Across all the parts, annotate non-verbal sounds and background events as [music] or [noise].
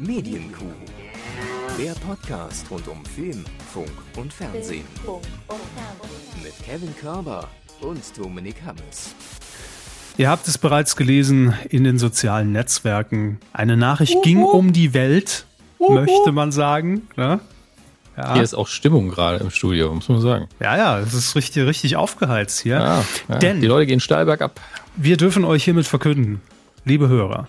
Medienkuh. Der Podcast rund um Film, Funk und Fernsehen. Mit Kevin Körber und Dominik Hammes. Ihr habt es bereits gelesen in den sozialen Netzwerken. Eine Nachricht ging um die Welt, möchte man sagen. Ne? Ja. Hier ist auch Stimmung gerade im Studio, muss man sagen. Ja, ja, es ist richtig, richtig aufgeheizt hier. Ja, ja. Denn die Leute gehen steil bergab. Wir dürfen euch hiermit verkünden, liebe Hörer,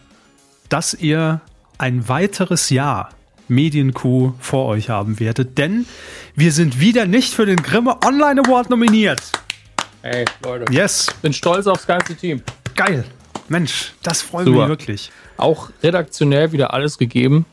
dass ihr ein weiteres Jahr Medienkuh vor euch haben werdet, denn wir sind wieder nicht für den Grimme Online Award nominiert. Hey, Leute. Yes. Bin stolz aufs ganze Team. Geil. Mensch, das freut mich wirklich. Auch redaktionell wieder alles gegeben.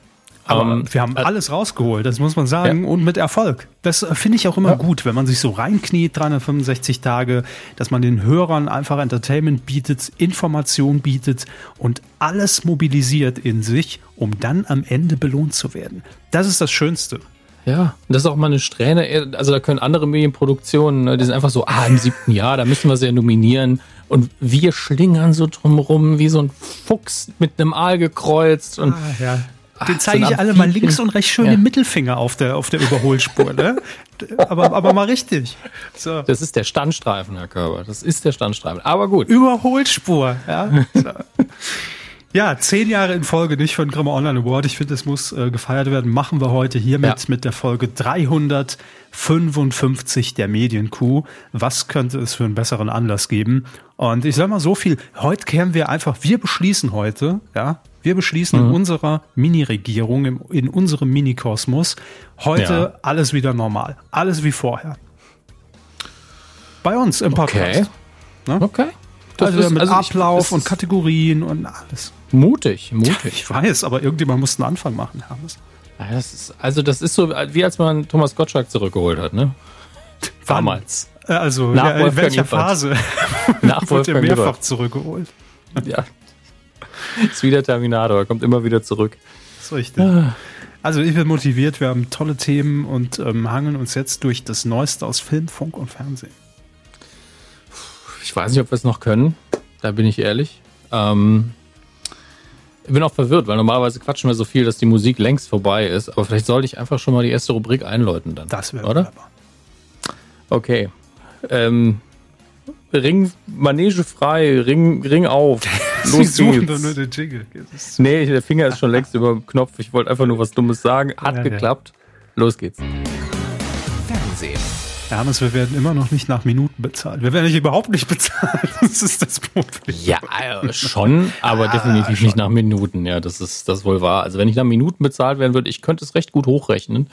Aber um, ähm, wir haben äh, alles rausgeholt, das muss man sagen, ja. und mit Erfolg. Das äh, finde ich auch immer ja. gut, wenn man sich so reinkniet, 365 Tage, dass man den Hörern einfach Entertainment bietet, Information bietet und alles mobilisiert in sich, um dann am Ende belohnt zu werden. Das ist das Schönste. Ja, das ist auch mal eine Strähne. Also da können andere Medienproduktionen, ne, die sind einfach so, ah, im siebten Jahr, da müssen wir sie ja nominieren. Und wir schlingern so drumrum wie so ein Fuchs mit einem Aal gekreuzt. Und ah, ja. Den zeige ich alle mal links und rechts schön ja. den Mittelfinger auf der, auf der Überholspur, ne? [laughs] aber, aber mal richtig. So. Das ist der Standstreifen, Herr Körber. Das ist der Standstreifen. Aber gut. Überholspur, ja. [laughs] So. Ja, zehn Jahre in Folge nicht für den Grimme Online Award. Ich finde, es muss äh, gefeiert werden. Machen wir heute hiermit ja. mit der Folge 355 der Medienkuh. Was könnte es für einen besseren Anlass geben? Und ich sage mal so viel. Heute kehren wir einfach, wir beschließen heute, ja, wir beschließen mhm. in unserer Mini-Regierung, in unserem Mini-Kosmos, heute ja. alles wieder normal. Alles wie vorher. Bei uns im Podcast. Okay. Ne? Okay. Das also ist, mit also Ablauf ich, und Kategorien und alles. Mutig, mutig. Ja, ich weiß, aber irgendjemand muss einen Anfang machen, Hermes. Das ist, also das ist so, wie als man Thomas Gottschalk zurückgeholt hat, ne? Damals. Äh, also Nach ja, in welcher Phase? [laughs] Nach [laughs] Wurde er mehrfach zurückgeholt. Ja. Ist wieder Terminator, kommt immer wieder zurück. Das ist richtig. Ah. Also ich bin motiviert, wir haben tolle Themen und ähm, hangeln uns jetzt durch das Neueste aus Film, Funk und Fernsehen. Ich weiß nicht, ob wir es noch können, da bin ich ehrlich. Ähm, ich bin auch verwirrt, weil normalerweise quatschen wir so viel, dass die Musik längst vorbei ist. Aber vielleicht sollte ich einfach schon mal die erste Rubrik einläuten dann. Das wäre oder? Wunderbar. Okay. Ähm, Ring, Manege frei, Ring, Ring auf. [laughs] Los Sie suchen doch nur den Jingle. Nee, der Finger ist schon längst über dem Knopf. Ich wollte einfach nur was Dummes sagen. Hat ja, geklappt. Los geht's. Hermes, wir werden immer noch nicht nach Minuten bezahlt. Wir werden nicht überhaupt nicht bezahlt. [laughs] Das ist das Problem. Ja, äh, schon, aber ah, definitiv schon. nicht nach Minuten. Ja, das ist das wohl wahr. Also wenn ich nach Minuten bezahlt werden würde, ich könnte es recht gut hochrechnen.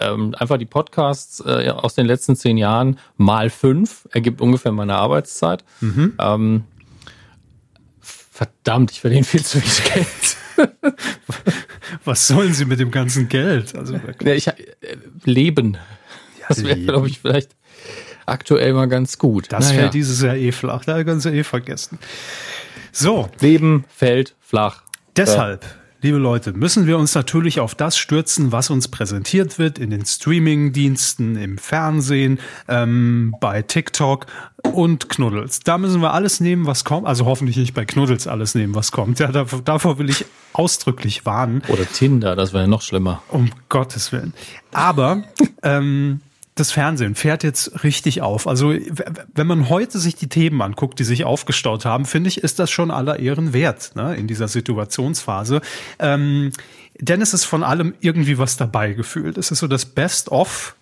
Ähm, einfach die Podcasts äh, aus den letzten zehn Jahren mal fünf ergibt ungefähr meine Arbeitszeit. Mhm. Ähm, verdammt, ich verdiene viel zu wenig Geld. [laughs] [laughs] Was sollen Sie mit dem ganzen Geld? Also ja, ich, äh, Leben. Das wäre, glaube ich, vielleicht aktuell mal ganz gut. Das naja. fällt dieses Jahr eh flach. Da können Sie eh vergessen. So. Leben fällt flach. Deshalb, ja. liebe Leute, müssen wir uns natürlich auf das stürzen, was uns präsentiert wird in den Streaming-Diensten, im Fernsehen, ähm, bei TikTok und Knuddels. Da müssen wir alles nehmen, was kommt. Also hoffentlich nicht bei Knuddels alles nehmen, was kommt. Ja, davor, davor will ich ausdrücklich warnen. Oder Tinder, das wäre noch schlimmer. Um Gottes Willen. Aber ähm, das Fernsehen fährt jetzt richtig auf. Also wenn man heute sich die Themen anguckt, die sich aufgestaut haben, finde ich, ist das schon aller Ehren wert ne, in dieser Situationsphase. Ähm, denn es ist von allem irgendwie was dabei gefühlt. Es ist so das Best-of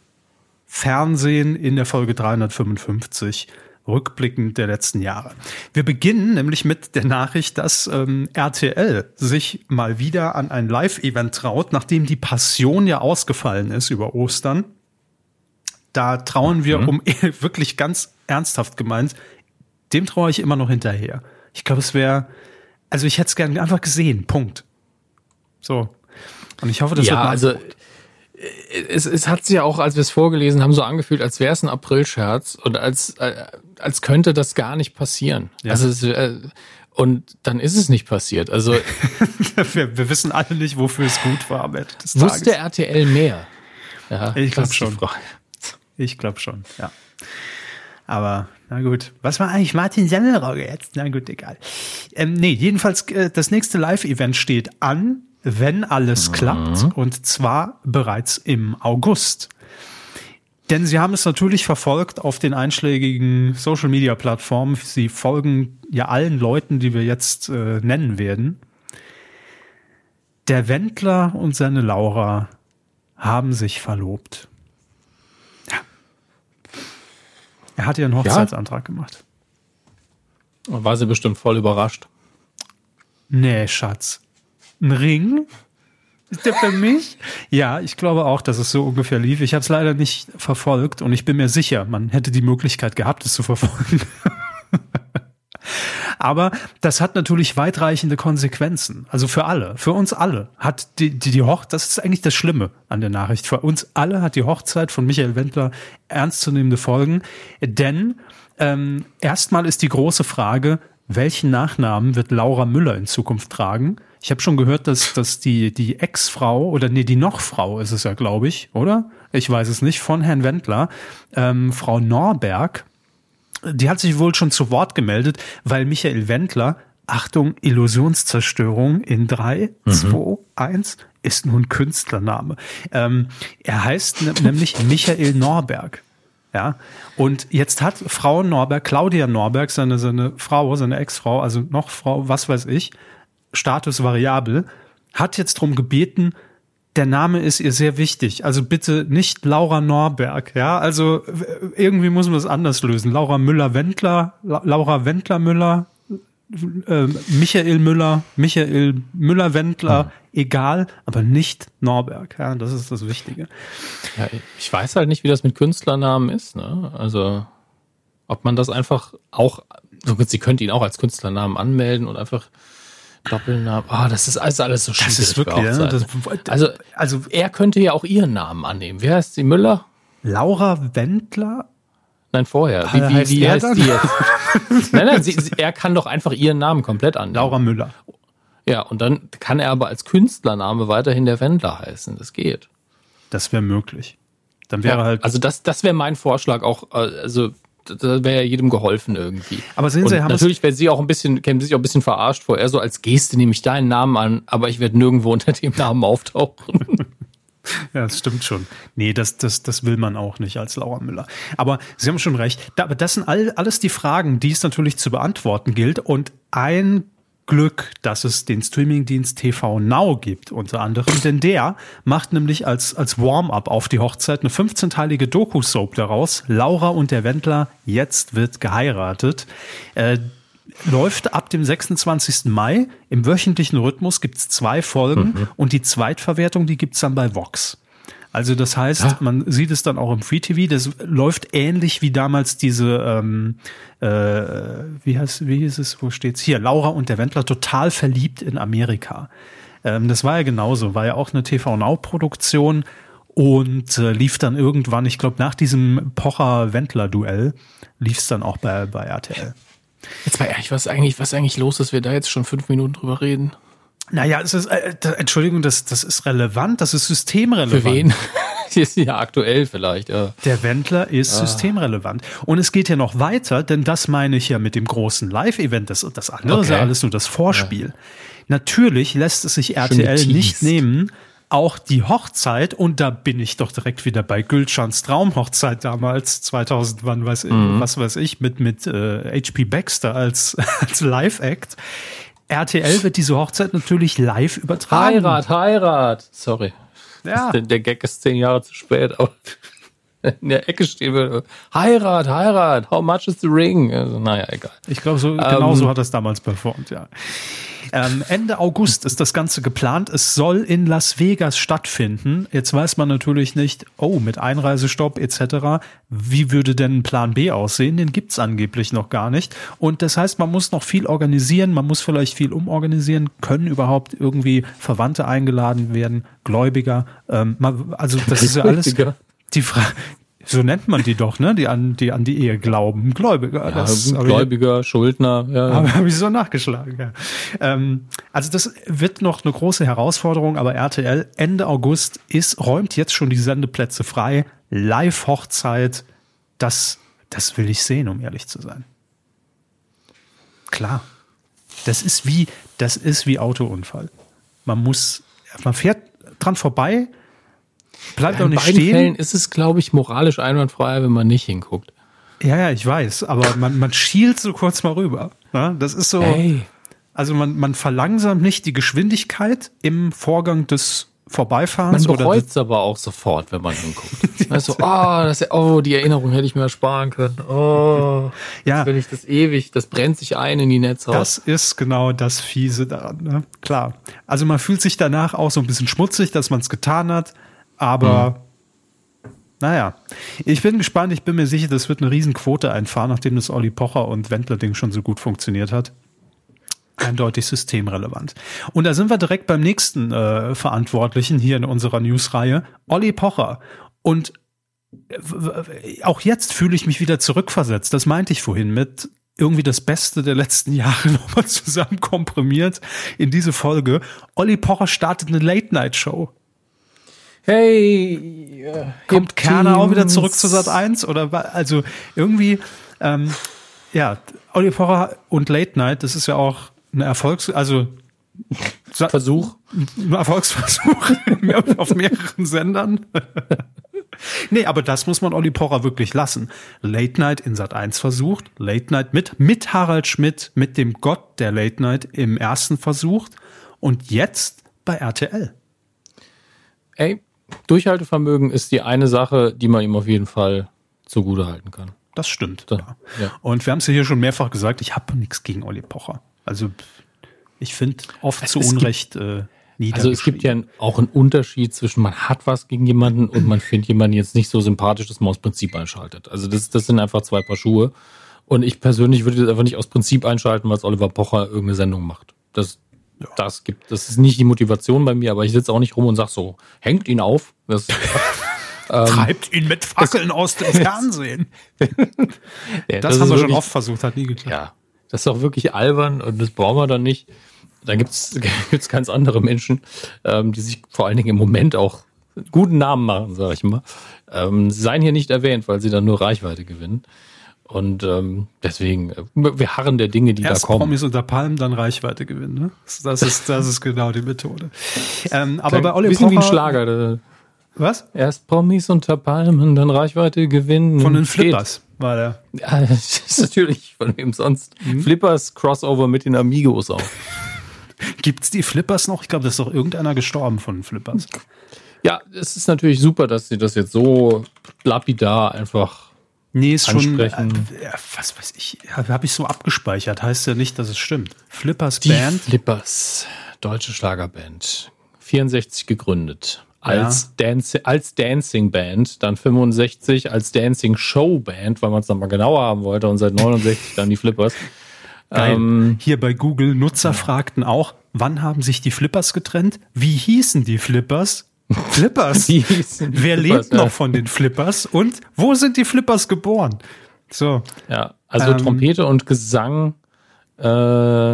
Fernsehen in der Folge 355 rückblickend der letzten Jahre. Wir beginnen nämlich mit der Nachricht, dass ähm, RTL sich mal wieder an ein Live-Event traut, nachdem die Passion ja ausgefallen ist über Ostern da trauen wir, mhm. um [laughs] wirklich ganz ernsthaft gemeint, dem traue ich immer noch hinterher. Ich glaube, es wäre, also ich hätte es gerne einfach gesehen. Punkt. So. Und ich hoffe, das ja, wird also äh, es, es hat sich ja auch, als wir es vorgelesen haben, so angefühlt, als wäre es ein Aprilscherz und als, äh, als könnte das gar nicht passieren. Ja. Also es, äh, und dann ist es nicht passiert. Also [laughs] wir, wir, wissen alle nicht, wofür es gut war am Ende des Tages. Wusste RTL mehr? Ja, ich glaube schon. Ich glaube schon, ja. Aber na gut. Was war eigentlich Martin Semmelrogge jetzt? Na gut, egal. Ähm, nee, jedenfalls, äh, das nächste Live-Event steht an. wenn alles mhm. klappt, und zwar bereits im August. Denn sie haben es natürlich verfolgt auf den einschlägigen Social-Media-Plattformen. Sie folgen ja allen Leuten, die wir jetzt äh, nennen werden. Der Wendler und seine Laura haben sich verlobt. Ja. Er hat ihr einen Hochzeitsantrag ja. gemacht. War sie bestimmt voll überrascht. Nee, Schatz. Ein Ring? Ist der für mich? Ja, ich glaube auch, dass es so ungefähr lief. Ich habe es leider nicht verfolgt und ich bin mir sicher, man hätte die Möglichkeit gehabt, es zu verfolgen. [laughs] Aber das hat natürlich weitreichende Konsequenzen. Also für alle, für uns alle hat die, die, die Hochzeit, das ist eigentlich das Schlimme an der Nachricht. Für uns alle hat die Hochzeit von Michael Wendler ernstzunehmende Folgen. Denn ähm, erstmal ist die große Frage, welchen Nachnamen wird Laura Müller in Zukunft tragen? Ich habe schon gehört, dass, dass die, die Ex-Frau oder nee, die Noch-Frau ist es ja, glaube ich, oder? Ich weiß es nicht, von Herrn Wendler, ähm, Frau Norberg, die hat sich wohl schon zu Wort gemeldet, weil Michael Wendler, Achtung, Illusionszerstörung in drei, mhm. zwei, eins ist nun Künstlername. Ähm, er heißt nämlich [laughs] Michael Norberg. Ja, und jetzt hat Frau Norberg, Claudia Norberg, seine, seine Frau, seine Ex-Frau, also noch Frau, was weiß ich, Status variabel, hat jetzt drum gebeten, der Name ist ihr sehr wichtig. Also bitte nicht Laura Norberg, ja. Also irgendwie muss man das anders lösen. Laura Müller-Wendler, La Laura Wendler-Müller, äh, Michael Müller, Michael Müller-Wendler, mhm. egal, aber nicht Norberg. Ja, das ist das Wichtige. Ja, ich weiß halt nicht, wie das mit Künstlernamen ist. Ne? Also ob man das einfach auch, sie könnte ihn auch als Künstlernamen anmelden und einfach Doppelnamen. Ah, oh, das ist alles, alles so schwierig. Das ist wirklich, ja, das, also, also er könnte ja auch ihren Namen annehmen. Wer heißt sie? Müller? Laura Wendler? Nein, vorher. Wie, wie, heißt, wie heißt die jetzt? [laughs] nein, nein, sie, sie, er kann doch einfach ihren Namen komplett annehmen. Laura Müller. Ja, und dann kann er aber als Künstlername weiterhin der Wendler heißen. Das geht. Das wäre möglich. Dann wäre ja, halt. Also das, das wäre mein Vorschlag auch. Äh, also da wäre ja jedem geholfen irgendwie. Aber sehen Sie, Herr natürlich wäre sie auch ein bisschen, käme sich auch ein bisschen verarscht vor. Er so als Geste nehme ich deinen Namen an, aber ich werde nirgendwo unter dem Namen auftauchen. [laughs] [laughs] Ja, das stimmt schon. Nee, das, das, das will man auch nicht als Laura Müller. Aber Sie haben schon recht. aber das sind all, alles die Fragen, die es natürlich zu beantworten gilt. Und ein Glück, dass es den Streamingdienst TV Now gibt, unter anderem, denn der macht nämlich als, als Warm-up auf die Hochzeit eine 15-teilige Doku-Soap daraus. Laura und der Wendler, jetzt wird geheiratet. Äh, läuft ab dem 26. Mai. Im wöchentlichen Rhythmus gibt's zwei Folgen mhm. und die Zweitverwertung, die gibt's dann bei Vox. Also das heißt, ja. man sieht es dann auch im Free TV. Das läuft ähnlich wie damals diese, ähm, äh, wie heißt, wie hieß es, wo steht's hier? Laura und der Wendler total verliebt in Amerika. Ähm, das war ja genauso, war ja auch eine TV Now Produktion und äh, lief dann irgendwann, ich glaube nach diesem Pocher-Wendler-Duell, lief es dann auch bei, bei RTL. Jetzt mal ehrlich, was eigentlich, was eigentlich los ist, wir da jetzt schon fünf Minuten drüber reden? Naja, es ist, äh, Entschuldigung, das, das ist relevant, das ist systemrelevant. Für wen? [laughs] ist ja aktuell vielleicht, ja. Der Wendler ist ah. systemrelevant. Und es geht ja noch weiter, denn das meine ich ja mit dem großen Live-Event. Das, das andere okay. ist ja alles nur das Vorspiel. Ja. Natürlich lässt es sich RTL nicht nehmen, auch die Hochzeit, und da bin ich doch direkt wieder bei Gülschans Traumhochzeit damals, 2000, wann weiß ich, mhm. was weiß ich, mit, mit äh, HP Baxter als, [laughs] als Live-Act RTL wird diese Hochzeit natürlich live übertragen. Heirat, Heirat. Sorry. Ja. [laughs] Der Gag ist zehn Jahre zu spät, aber [laughs] in der Ecke stehen würde. Heirat, Heirat, how much is the ring? Also, naja, egal. Ich glaube, so, genau ähm, so hat das damals performt, ja. Ähm, Ende August ist das Ganze geplant. Es soll in Las Vegas stattfinden. Jetzt weiß man natürlich nicht, oh, mit Einreisestopp etc. Wie würde denn Plan B aussehen? Den gibt's angeblich noch gar nicht. Und das heißt, man muss noch viel organisieren, man muss vielleicht viel umorganisieren. Können überhaupt irgendwie Verwandte eingeladen werden, Gläubiger? Ähm, also das ist ja alles die Frage, so nennt man die doch, ne? Die an die an die Ehe glauben. Gläubiger. Ja, Gläubiger, ich, Schuldner. Ja. Habe [laughs] hab ich so nachgeschlagen. Ja. Ähm, also das wird noch eine große Herausforderung, aber RTL Ende August ist räumt jetzt schon die Sendeplätze frei. Live-Hochzeit. Das das will ich sehen, um ehrlich zu sein. Klar. Das ist wie das ist wie Autounfall. Man muss man fährt dran vorbei, bleibt Ja, auch in nicht beiden stehen. Fällen ist es, glaube ich, moralisch einwandfrei, wenn man nicht hinguckt. Ja, ja, ich weiß, aber man, man schielt so kurz mal rüber. Ne? Das ist so, Hey. also man, man verlangsamt nicht die Geschwindigkeit im Vorgang des Man Vorbeifahrens oder bereut es aber auch sofort, wenn man hinguckt. [laughs] Also, oh, das, oh, die Erinnerung hätte ich mir ersparen können. Oh, Ja. jetzt will ich das ewig, das brennt sich ein in die Netzhaut. Das ist genau das Fiese daran, ne? Klar. Also man fühlt sich danach auch so ein bisschen schmutzig, dass man es getan hat, aber naja. Ich bin gespannt, ich bin mir sicher, das wird eine Riesenquote einfahren, nachdem das Olli Pocher und Wendler-Ding schon so gut funktioniert hat. Eindeutig systemrelevant. Und da sind wir direkt beim nächsten äh, Verantwortlichen hier in unserer Newsreihe, Olli Pocher. Und auch jetzt fühle ich mich wieder zurückversetzt. Das meinte ich vorhin mit irgendwie das Beste der letzten [laughs] Jahre nochmal zusammen komprimiert in diese Folge. Olli Pocher startet eine Late-Night-Show. Hey, äh, Kommt Kerner auch wieder zurück zu Sat 1? Oder also irgendwie, ähm, ja, Olli Pocher und Late Night, das ist ja auch ein Erfolgs-, also Sa- Versuch. ein Erfolgsversuch [laughs] auf mehreren Sendern. [laughs] nee, aber das muss man Olli Pocher wirklich lassen. Late Night in Sat 1 versucht, Late Night mit, mit Harald Schmidt, mit dem Gott der Late Night im ersten versucht und jetzt bei RTL. Ey, Durchhaltevermögen ist die eine Sache, die man ihm auf jeden Fall zugute halten kann. Das stimmt. So, ja. ja. Und wir haben es ja hier schon mehrfach gesagt, ich habe nichts gegen Olli Pocher. Also ich finde oft zu es gibt- Unrecht äh, Also es gibt ja auch einen Unterschied zwischen man hat was gegen jemanden und man findet jemanden jetzt nicht so sympathisch, dass man aus Prinzip einschaltet. Also das, das sind einfach zwei Paar Schuhe. Und ich persönlich würde das einfach nicht aus Prinzip einschalten, weil Oliver Pocher irgendeine Sendung macht. Das, das gibt, das ist nicht die Motivation bei mir, aber ich sitze auch nicht rum und sag so, hängt ihn auf. Das, [laughs] Treibt ihn mit Fackeln aus dem [laughs] Fernsehen. [laughs] ja, Das, ist haben wir schon oft versucht, hat nie geklappt. Ja, das ist auch wirklich albern und das brauchen wir dann nicht. Da gibt's gibt's ganz andere Menschen, ähm, die sich vor allen Dingen im Moment auch guten Namen machen, sage ich mal. Ähm, sie seien hier nicht erwähnt, weil sie dann nur Reichweite gewinnen. Und ähm, deswegen, äh, wir harren der Dinge, die Erst da kommen. Promis unter Palmen, dann Reichweite gewinnen. Ne? Das, ist, das ist genau die Methode. Ähm, aber bei Olli Bisschen Pocher, wie ein Schlager. da- Was? Erst Promis unter Palmen, dann Reichweite gewinnen. Von den. Flippers war der. Ja, [laughs] das ist natürlich von wem sonst. Mhm. Flippers Crossover mit den Amigos auch. Gibt's die Flippers noch? Ich glaube, da ist doch irgendeiner gestorben von den Flippers. Ja, es ist natürlich super, dass sie das jetzt so lapidar einfach. Nee, ist schon. Ansprechen. Äh, ja, was weiß ich. Ja, Habe ich so abgespeichert. Heißt ja nicht, dass es stimmt. Flippers Die Band. Flippers, deutsche Schlagerband, 64 gegründet. Als, Dance, als Dancing Band, dann 65 als Dancing Show Band, weil man es dann mal genauer haben wollte und seit 69 dann die Flippers. Ähm, Hier bei Google, Nutzer fragten auch, wann haben sich die Flippers getrennt? Wie hießen die Flippers? Flippers. [laughs] Wer lebt noch von den Flippers? Und wo sind die Flippers geboren? So, Ja, also Ähm, Trompete und Gesang, äh,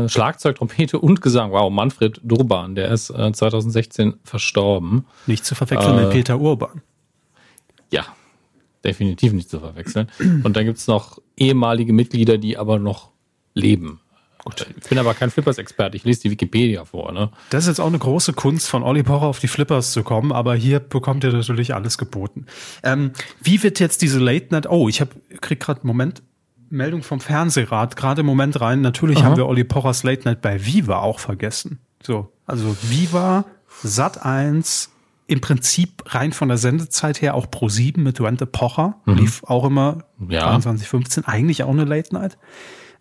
Schlagzeug, Trompete und Gesang. Wow, Manfred Durban, der ist äh, 2016 verstorben. nicht zu verwechseln Äh, mit Peter Urban. Ja, definitiv nicht zu verwechseln. Und dann gibt's noch ehemalige Mitglieder, die aber noch leben. Gut. Ich bin aber kein Flippers-Experte, ich lese die Wikipedia vor. Ne? Das ist jetzt auch eine große Kunst von Olli Pocher auf die Flippers zu kommen, aber hier bekommt ihr natürlich alles geboten. Ähm, wie wird jetzt diese Late Night? Oh, ich hab, krieg gerade Moment Meldung vom Fernsehrat gerade im Moment rein. Natürlich haben wir Olli Pochers Late Night bei Viva auch vergessen. So, also Viva, Sat 1, im Prinzip rein von der Sendezeit her auch Pro 7 mit Duante Pocher lief auch immer Ja. 23:15, eigentlich auch eine Late Night,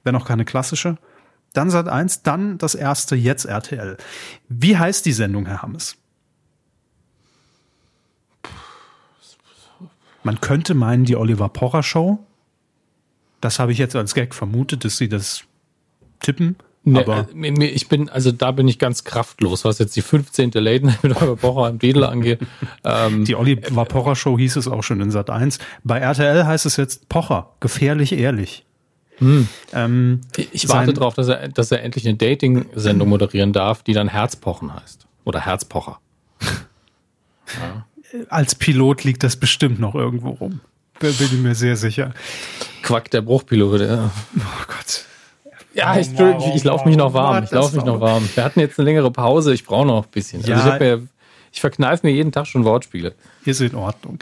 wenn auch keine klassische. Dann Sat 1, dann das erste, jetzt RTL. Wie heißt die Sendung, Herr Hammes? Man könnte meinen, die Oliver Pocher Show. Das habe ich jetzt als Gag vermutet, dass sie das tippen. Ne, aber äh, ich bin, also da bin ich ganz kraftlos, was jetzt die 15. Late Night mit Oliver Pocher im Titel angeht. Ähm, die Oliver Pocher Show hieß es auch schon in Sat 1. Bei RTL heißt es jetzt Pocher, gefährlich ehrlich. Ähm, ich warte darauf, dass er, dass er endlich eine Dating-Sendung moderieren darf, die dann Herzpochen heißt. Oder Herzpocher. [laughs] als Pilot liegt das bestimmt noch irgendwo rum. Da bin ich mir sehr sicher. Quack der Bruchpilot. Ja. Oh Gott. Ja, ich, ich, ich laufe mich noch warm. Ich laufe mich noch warm. Wir hatten jetzt eine längere Pause. Ich brauche noch ein bisschen. Also ja, ich, ich verkneife mir jeden Tag schon Wortspiele. Ist in Ordnung.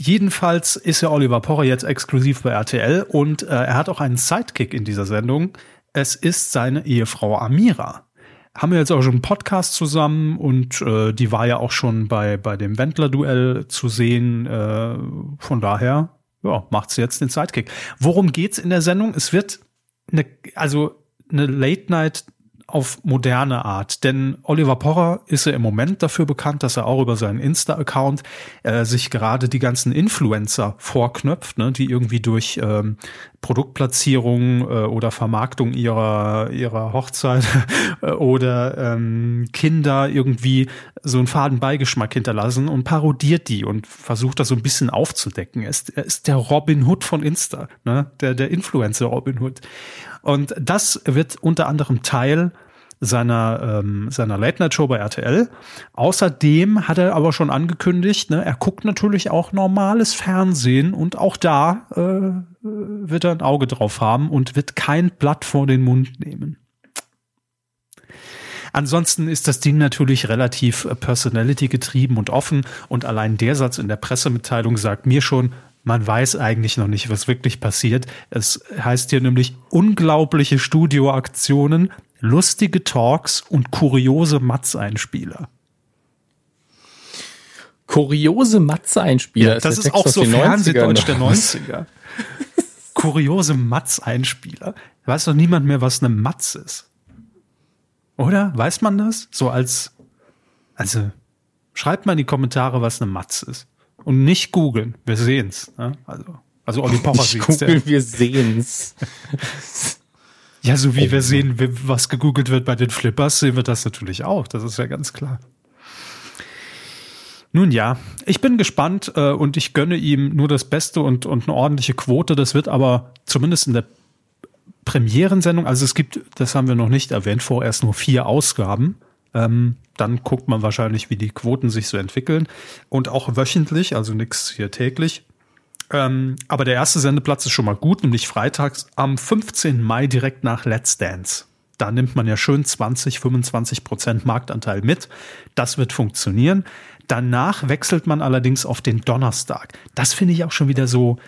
Jedenfalls ist ja Oliver Pocher jetzt exklusiv bei RTL und äh, er hat auch einen Sidekick in dieser Sendung. Es ist seine Ehefrau Amira. Haben wir jetzt auch schon einen Podcast zusammen und äh, die war ja auch schon bei, bei dem Wendler-Duell zu sehen. Äh, von daher, ja, macht sie jetzt den Sidekick. Worum geht's in der Sendung? Es wird eine, also eine Late-Night auf moderne Art. Denn Oliver Pocher ist ja im Moment dafür bekannt, dass er auch über seinen Insta-Account äh, sich gerade die ganzen Influencer vorknöpft, ne, die irgendwie durch ähm, Produktplatzierung äh, oder Vermarktung ihrer ihrer Hochzeit [laughs] oder ähm, Kinder irgendwie so einen faden Beigeschmack hinterlassen und parodiert die und versucht das so ein bisschen aufzudecken. Er ist, er ist der Robin Hood von Insta, ne? der der Influencer Robin Hood. Und das wird unter anderem Teil seiner, ähm, seiner Late-Night-Show bei RTL. Außerdem hat er aber schon angekündigt, ne, er guckt natürlich auch normales Fernsehen und auch da äh, wird er ein Auge drauf haben und wird kein Blatt vor den Mund nehmen. Ansonsten ist das Ding natürlich relativ äh, personality getrieben und offen und allein der Satz in der Pressemitteilung sagt mir schon, man weiß eigentlich noch nicht, was wirklich passiert. Es heißt hier nämlich unglaubliche Studioaktionen, lustige Talks und kuriose Matz-Einspieler. Kuriose Matz-Einspieler. Ja, das ist, ist auch so Fernsehdeutsch der 90er. [laughs] kuriose Matz-Einspieler. Weiß doch niemand mehr, was eine Matz ist. Oder? Weiß man das? So als, also, schreibt mal in die Kommentare, was eine Matz ist. Und nicht googeln. Wir sehen's. Ne? Also, also Olli Pocher sieht's. Googeln, wir sehen's. [laughs] ja, so wie oh, wir sehen, was gegoogelt wird bei den Flippers, sehen wir das natürlich auch. Das ist ja ganz klar. Nun ja, ich bin gespannt äh, und ich gönne ihm nur das Beste und, und eine ordentliche Quote. Das wird aber zumindest in der Premierensendung, also es gibt, das haben wir noch nicht erwähnt, vorerst nur vier Ausgaben. Ähm, dann guckt man wahrscheinlich, wie die Quoten sich so entwickeln. Und auch wöchentlich, also nichts hier täglich. Ähm, aber der erste Sendeplatz ist schon mal gut, nämlich freitags am 15. Mai direkt nach Let's Dance. Da nimmt man ja schön 20, 25 Prozent Marktanteil mit. Das wird funktionieren. Danach wechselt man allerdings auf den Donnerstag. Das finde ich auch schon wieder so,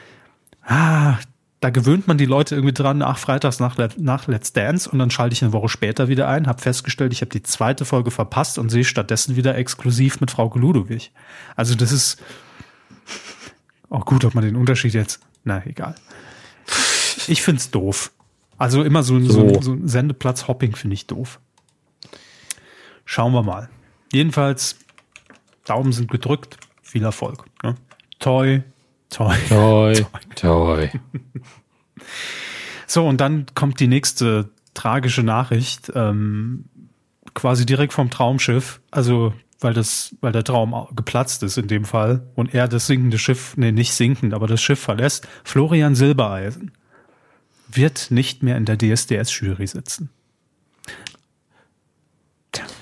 ah, da gewöhnt man die Leute irgendwie dran, ach, freitags nach, nach Let's Dance und dann schalte ich eine Woche später wieder ein, habe festgestellt, ich habe die zweite Folge verpasst und sehe stattdessen wieder exklusiv mit Frau Ludowig. Also das ist auch gut, ob man den Unterschied jetzt, na egal. Ich find's doof. Also immer so, so. so, so ein Sendeplatz-Hopping finde ich doof. Schauen wir mal. Jedenfalls, Daumen sind gedrückt. Viel Erfolg. Ne? Toi, Toi. [laughs] Toi. Toi. so, und dann kommt die nächste tragische Nachricht, ähm, quasi direkt vom Traumschiff. Also, weil das, weil der Traum geplatzt ist in dem Fall und er das sinkende Schiff, nee, nicht sinkend, aber das Schiff verlässt. Florian Silbereisen wird nicht mehr in der DSDS-Jury sitzen.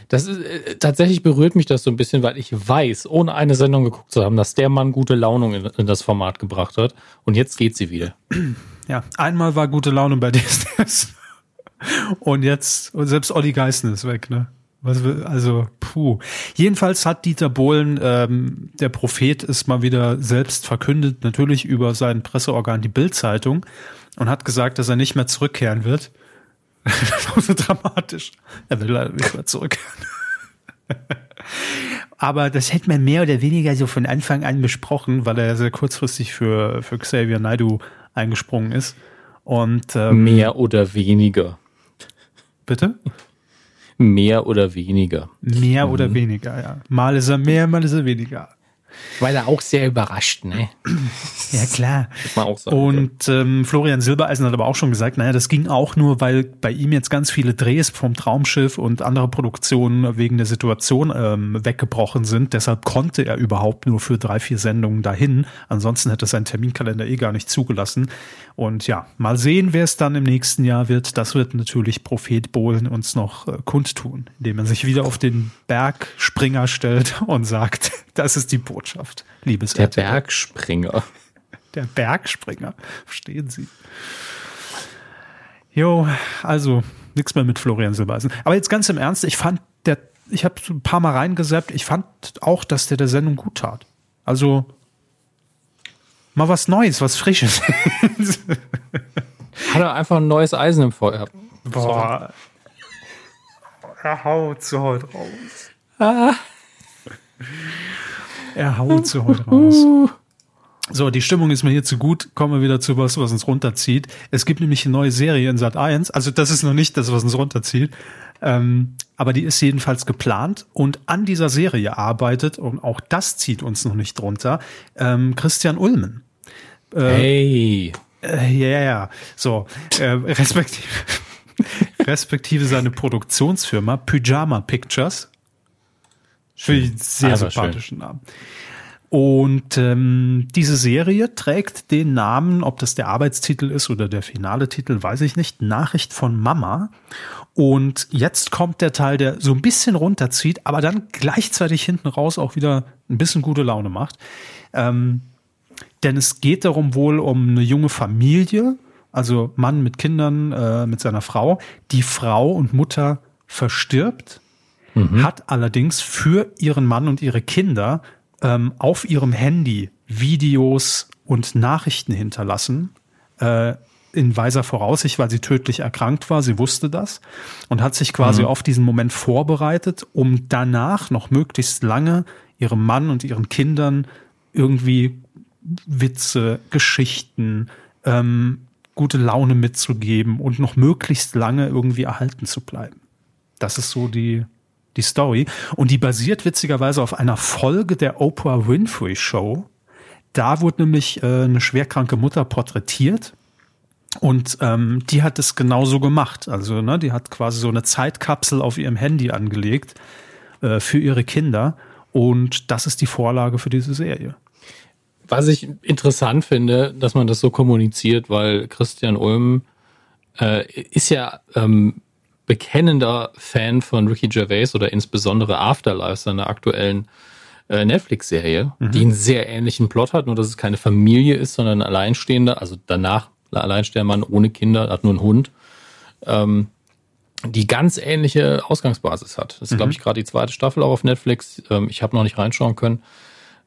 Das ist, äh, tatsächlich berührt mich das so ein bisschen, weil ich weiß, ohne eine Sendung geguckt zu haben, dass der Mann gute Laune in, in das Format gebracht hat. Und jetzt geht sie wieder. Ja, einmal war gute Laune bei [laughs] DSDS. Und jetzt, und selbst Olli Geißen ist weg, ne? Was, also, puh. Jedenfalls hat Dieter Bohlen, ähm, der Prophet, ist mal wieder selbst verkündet, natürlich über sein Presseorgan, die Bildzeitung, und hat gesagt, dass er nicht mehr zurückkehren wird. [laughs] das ist so dramatisch. Er will leider nicht mehr zurück. [laughs] Aber das hätte man mehr oder weniger so von Anfang an besprochen, weil er sehr kurzfristig für, für Xavier Naidu eingesprungen ist. Und ähm, mehr oder weniger. Bitte? Mehr oder weniger. Mehr mhm. oder weniger, ja. Mal ist er mehr, mal ist er weniger. Weil er auch sehr überrascht, ne? [clears throat] Ja, klar. Und ähm, Florian Silbereisen hat aber auch schon gesagt, naja, das ging auch nur, weil bei ihm jetzt ganz viele Drehs vom Traumschiff und andere Produktionen wegen der Situation ähm, weggebrochen sind. Deshalb konnte er überhaupt nur für drei, vier Sendungen dahin. Ansonsten hätte sein Terminkalender eh gar nicht zugelassen. Und ja, mal sehen, wer es dann im nächsten Jahr wird. Das wird natürlich Prophet Bohlen uns noch äh, kundtun, indem er sich wieder auf den Bergspringer stellt und sagt, [laughs] das ist die Botschaft, liebes Der RTL. Bergspringer. Der Bergspringer, verstehen Sie. Jo, also nichts mehr mit Florian Silbereisen. Aber jetzt ganz im Ernst, ich fand der, ich habe so ein paar Mal reingesappt, ich fand auch, dass der der Sendung gut tat. Also mal was Neues, was Frisches. [laughs] Hat er einfach ein neues Eisen im Feuer. Boah. Er haut so heute raus. Ah. Er haut so heute raus. So, die Stimmung ist mir hier zu gut. Kommen wir wieder zu was, was uns runterzieht. Es gibt nämlich eine neue Serie in Sat 1. Also das ist noch nicht das, was uns runterzieht. Ähm, aber die ist jedenfalls geplant und an dieser Serie arbeitet, und auch das zieht uns noch nicht drunter, ähm, Christian Ulmen. Äh, hey. Äh, ja, äh, yeah. so, äh, respektive, [laughs] respektive seine Produktionsfirma Pyjama Pictures. Für sehr also sympathischen schön. Namen. Und ähm, diese Serie trägt den Namen, ob das der Arbeitstitel ist oder der finale Titel, weiß ich nicht, Nachricht von Mama. Und jetzt kommt der Teil, der so ein bisschen runterzieht, aber dann gleichzeitig hinten raus auch wieder ein bisschen gute Laune macht. Ähm, denn es geht darum wohl um eine junge Familie, also Mann mit Kindern, äh, mit seiner Frau. Die Frau und Mutter verstirbt, mhm. hat allerdings für ihren Mann und ihre Kinder ähm, auf ihrem Handy Videos und Nachrichten hinterlassen, äh, in weiser Voraussicht, weil sie tödlich erkrankt war. Sie wusste das und hat sich quasi mhm. auf diesen Moment vorbereitet, um danach noch möglichst lange ihrem Mann und ihren Kindern irgendwie Witze, Geschichten, ähm, gute Laune mitzugeben und noch möglichst lange irgendwie erhalten zu bleiben. Das ist so die, die Story. Und die basiert witzigerweise auf einer Folge der Oprah Winfrey Show. Da wurde nämlich äh, eine schwerkranke Mutter porträtiert. Und ähm, die hat es genauso gemacht. Also, ne, die hat quasi so eine Zeitkapsel auf ihrem Handy angelegt äh, für ihre Kinder. Und das ist die Vorlage für diese Serie. Was ich interessant finde, dass man das so kommuniziert, weil Christian Ulm äh, ist ja ähm, bekennender Fan von Ricky Gervais oder insbesondere Afterlife, seiner aktuellen äh, Netflix-Serie, mhm. die einen sehr ähnlichen Plot hat, nur dass es keine Familie ist, sondern ein Alleinstehender, also danach ein alleinstehender Mann ohne Kinder, hat nur einen Hund, ähm, die ganz ähnliche Ausgangsbasis hat. Das ist, mhm. glaube ich, gerade die zweite Staffel auch auf Netflix. Ähm, ich habe noch nicht reinschauen können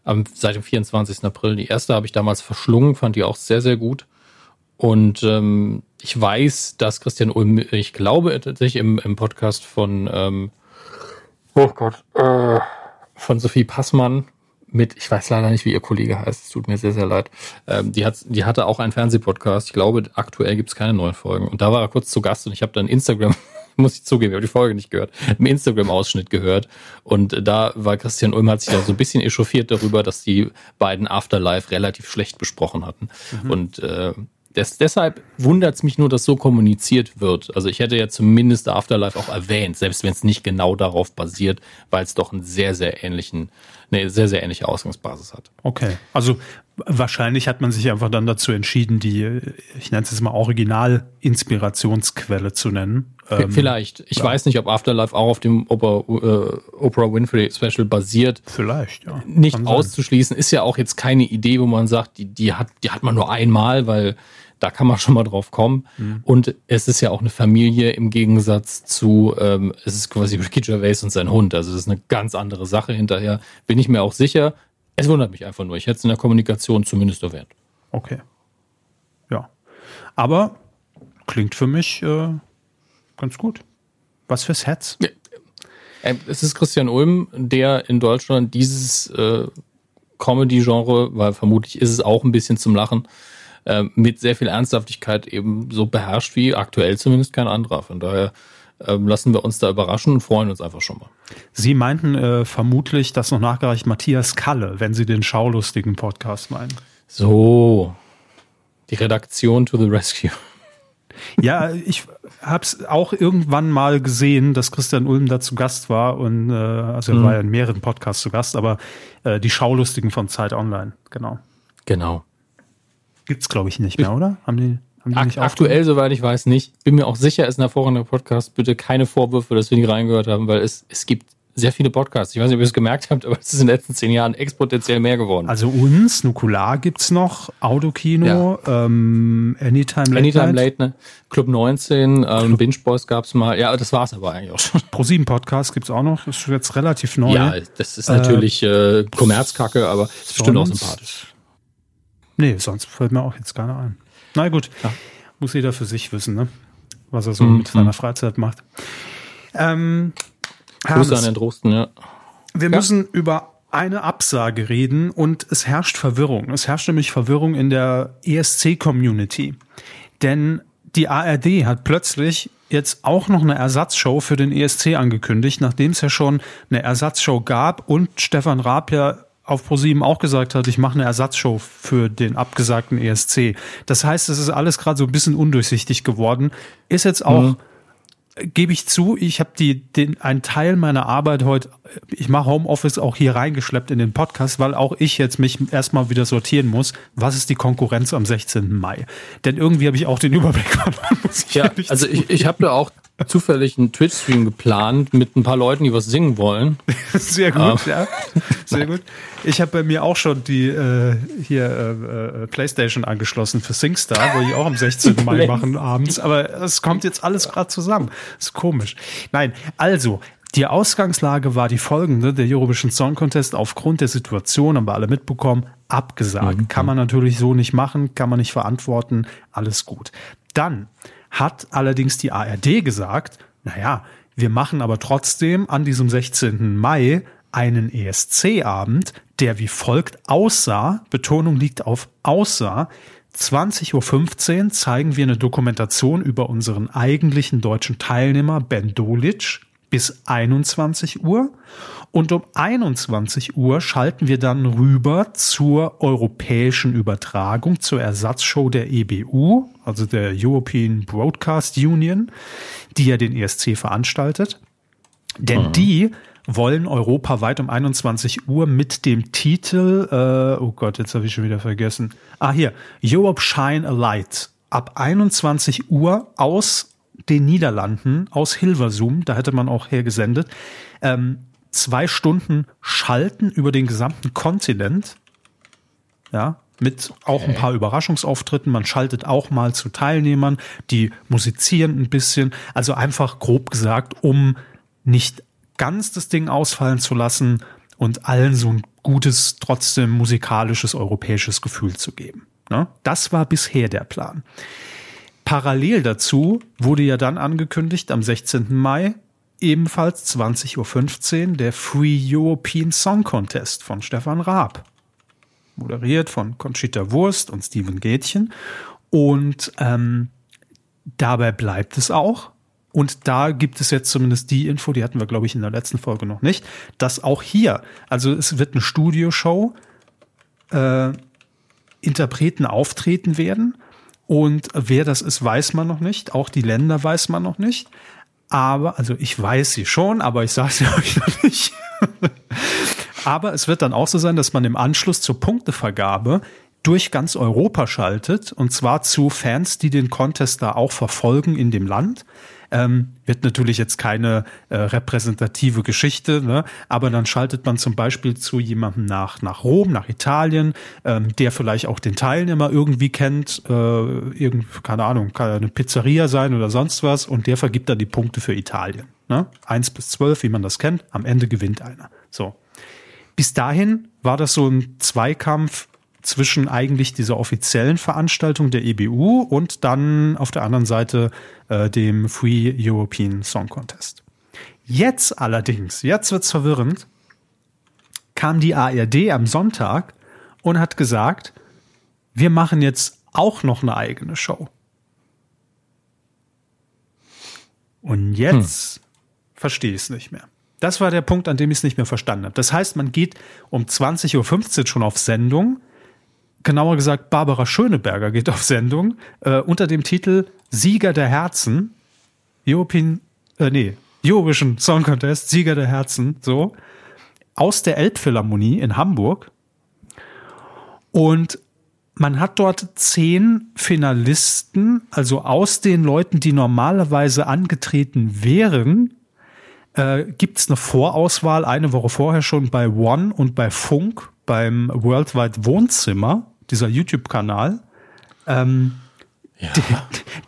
am, seit dem 24. April. Die erste habe ich damals verschlungen, fand die auch sehr, sehr gut. Und ähm, ich weiß, dass Christian Ulm, ich glaube tatsächlich im, im Podcast von, ähm, oh Gott, äh, von Sophie Passmann mit, ich weiß leider nicht, wie ihr Kollege heißt, es tut mir sehr, sehr leid. Ähm, die, hat, die hatte auch einen Fernsehpodcast. Ich glaube, aktuell gibt es keine neuen Folgen. Und da war er kurz zu Gast und ich habe dann Instagram [laughs] muss ich zugeben, ich habe die Folge nicht gehört, im Instagram-Ausschnitt gehört. Und da war Christian Ulm hat sich da so ein bisschen echauffiert darüber, dass die beiden Afterlife relativ schlecht besprochen hatten. Mhm. Und äh, des, deshalb wundert es mich nur, dass so kommuniziert wird. Also ich hätte ja zumindest Afterlife auch erwähnt, selbst wenn es nicht genau darauf basiert, weil es doch einen sehr, sehr ähnlichen, eine sehr, sehr ähnliche Ausgangsbasis hat. Okay. Also wahrscheinlich hat man sich einfach dann dazu entschieden, die, ich nenne es jetzt mal Original-Inspirationsquelle zu nennen. Ähm, Vielleicht. Ich ja. weiß nicht, ob Afterlife auch auf dem Oprah, äh, Oprah Winfrey Special basiert. Vielleicht, ja. Nicht auszuschließen, ist ja auch jetzt keine Idee, wo man sagt, die, die, hat, die hat man nur einmal, weil da kann man schon mal drauf kommen. Mhm. Und es ist ja auch eine Familie im Gegensatz zu, ähm, es ist quasi Ricky Gervais und sein Hund. Also das ist eine ganz andere Sache hinterher. Bin ich mir auch sicher. Es wundert mich einfach nur. Ich hätte es in der Kommunikation zumindest erwähnt. Okay. Ja. Aber klingt für mich äh, ganz gut. Was fürs Herz? Ja. Ähm, es ist Christian Ulm, der in Deutschland dieses äh, Comedy-Genre, weil vermutlich ist es auch ein bisschen zum Lachen, äh, mit sehr viel Ernsthaftigkeit eben so beherrscht wie aktuell zumindest kein anderer. Von daher ähm, lassen wir uns da überraschen und freuen uns einfach schon mal. Sie meinten äh, vermutlich, das noch nachgereicht, Matthias Kalle, wenn Sie den schaulustigen Podcast meinen. So, die Redaktion to the rescue. [laughs] Ja, ich habe es auch irgendwann mal gesehen, dass Christian Ulm da zu Gast war und äh, also er mhm. war ja in mehreren Podcasts zu Gast, aber äh, die Schaulustigen von Zeit Online, genau. Genau. Gibt's glaube ich nicht mehr, oder? Haben die Akt aktuell, soweit ich weiß, nicht. Bin mir auch sicher, ist ein hervorragender Podcast. Bitte keine Vorwürfe, dass wir nicht reingehört haben, weil es, es gibt sehr viele Podcasts. Ich weiß nicht, ob ihr es gemerkt habt, aber es ist in den letzten zehn Jahren exponentiell mehr geworden. Also uns, Nukular gibt's noch, Autokino, ja. ähm, Anytime Late Anytime Late, ne? Club 19, ähm, Binge Boys gab's mal. Ja, das war's aber eigentlich auch schon. Pro7 Podcast gibt's auch noch, ist jetzt relativ neu. Ja, das ist natürlich äh, Kommerzkacke, aber ist bestimmt auch sympathisch. Nee, sonst fällt mir auch jetzt keiner ein. Na gut, ja. muss jeder für sich wissen, ne? was er so mhm. mit seiner Freizeit macht. Ähm, Grüße an den Drosten, ja. Wir ja. müssen über eine Absage reden und es herrscht Verwirrung. Es herrscht nämlich Verwirrung in der ESC-Community. Denn die ARD hat plötzlich jetzt auch noch eine Ersatzshow für den ESC angekündigt, nachdem es ja schon eine Ersatzshow gab und Stefan Raab ja auf ProSieben auch gesagt hat, ich mache eine Ersatzshow für den abgesagten ESC. Das heißt, es ist alles gerade so ein bisschen undurchsichtig geworden. Ist jetzt auch mhm gebe ich zu, ich habe die den einen Teil meiner Arbeit heute, ich mache Homeoffice auch hier reingeschleppt in den Podcast, weil auch ich jetzt mich erstmal wieder sortieren muss, was ist die Konkurrenz am 16. Mai? Denn irgendwie habe ich auch den [laughs] Überblick verloren. Ja, also ich, ich habe da auch zufällig einen Twitch-Stream geplant mit ein paar Leuten, die was singen wollen. [laughs] Sehr gut. Ähm. ja. Sehr gut. Ich habe bei mir auch schon die äh, hier äh, äh, Playstation angeschlossen für SingStar, wo ich auch am 16. Mai machen abends. Aber es kommt jetzt alles gerade zusammen. Ist komisch. Nein, also die Ausgangslage war die folgende. Der Eurovision Song Contest aufgrund der Situation, haben wir alle mitbekommen, abgesagt. Mhm. Kann man natürlich so nicht machen, kann man nicht verantworten. Alles gut. Dann hat allerdings die ARD gesagt, naja, wir machen aber trotzdem an diesem 16. Mai einen ESC-Abend, der wie folgt aussah, Betonung liegt auf aussah, 20.15 Uhr zeigen wir eine Dokumentation über unseren eigentlichen deutschen Teilnehmer Ben Dolic bis 21 Uhr und um 21 Uhr schalten wir dann rüber zur europäischen Übertragung, zur Ersatzshow der EBU, also der European Broadcast Union, die ja den ESC veranstaltet. Denn mhm. die wollen europaweit um 21 Uhr mit dem Titel, äh, oh Gott, jetzt habe ich schon wieder vergessen. Ah, hier, Europe Shine a Light. Ab 21 Uhr aus den Niederlanden, aus Hilversum, da hätte man auch hergesendet, ähm, zwei Stunden schalten über den gesamten Kontinent. Ja, mit auch ein paar Überraschungsauftritten. Man schaltet auch mal zu Teilnehmern, die musizieren ein bisschen. Also einfach grob gesagt, um nicht ganz das Ding ausfallen zu lassen und allen so ein gutes, trotzdem musikalisches europäisches Gefühl zu geben. Ne? Das war bisher der Plan. Parallel dazu wurde ja dann angekündigt am 16. Mai ebenfalls 20.15 Uhr der Free European Song Contest von Stefan Raab. Moderiert von Conchita Wurst und Steven Gätchen. Und ähm, dabei bleibt es auch. Und da gibt es jetzt zumindest die Info, die hatten wir, glaube ich, in der letzten Folge noch nicht, dass auch hier, also es wird eine Studioshow, äh, Interpreten auftreten werden. Und wer das ist, weiß man noch nicht. Auch die Länder weiß man noch nicht aber, also ich weiß sie schon, aber ich sage sie [laughs] euch noch nicht. [laughs] aber es wird dann auch so sein, dass man im Anschluss zur Punktevergabe durch ganz Europa schaltet und zwar zu Fans, die den Contest da auch verfolgen in dem Land. Ähm, wird natürlich jetzt keine äh, repräsentative Geschichte, ne? aber dann schaltet man zum Beispiel zu jemandem nach, nach Rom, nach Italien, ähm, der vielleicht auch den Teilnehmer irgendwie kennt, äh, irgend, keine Ahnung, kann eine Pizzeria sein oder sonst was und der vergibt dann die Punkte für Italien. Ne? Eins bis zwölf, wie man das kennt, am Ende gewinnt einer. So. Bis dahin war das so ein Zweikampf zwischen eigentlich dieser offiziellen Veranstaltung der EBU und dann auf der anderen Seite äh, dem Free European Song Contest. Jetzt allerdings, jetzt wird's verwirrend, kam die ARD am Sonntag und hat gesagt, wir machen jetzt auch noch eine eigene Show. Und jetzt hm. verstehe ich es nicht mehr. Das war der Punkt, an dem ich es nicht mehr verstanden habe. Das heißt, man geht um 20.15 Uhr schon auf Sendung, genauer gesagt Barbara Schöneberger geht auf Sendung äh, unter dem Titel Sieger der Herzen, European, äh, nee, Eurovision Song Contest, Sieger der Herzen, so, aus der Elbphilharmonie in Hamburg. Und man hat dort zehn Finalisten, also aus den Leuten, die normalerweise angetreten wären, äh, gibt es eine Vorauswahl eine Woche vorher schon bei One und bei Funk beim Worldwide Wohnzimmer, dieser YouTube-Kanal. Ähm, ja. die,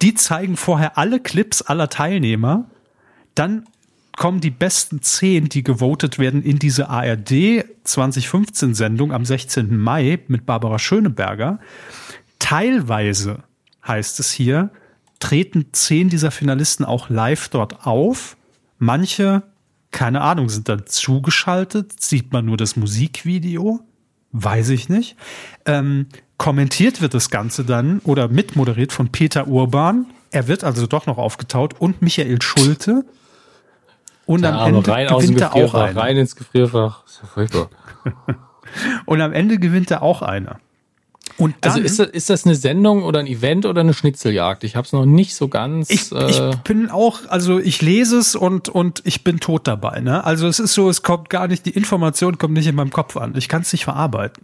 die zeigen vorher alle Clips aller Teilnehmer. Dann kommen die besten zehn, die gewotet werden, in diese ARD 2015 Sendung am 16. Mai mit Barbara Schöneberger. Teilweise heißt es hier, treten zehn dieser Finalisten auch live dort auf. Manche, keine Ahnung, sind dann zugeschaltet, sieht man nur das Musikvideo, weiß ich nicht. Ähm, kommentiert wird das Ganze dann oder mitmoderiert von Peter Urban. Er wird also doch noch aufgetaut und Michael Schulte. Und Der am Ende gewinnt er auch einer. Rein ins Gefrierfach. ist ja furchtbar. [laughs] und am Ende gewinnt er auch einer. Und also dann, ist das, ist das eine Sendung oder ein Event oder eine Schnitzeljagd? Ich habe es noch nicht so ganz. ich, äh, ich bin auch, also ich lese es und, und ich bin tot dabei. Ne? Also es ist so, es kommt gar nicht, die Information kommt nicht in meinem Kopf an. Ich kann es nicht verarbeiten.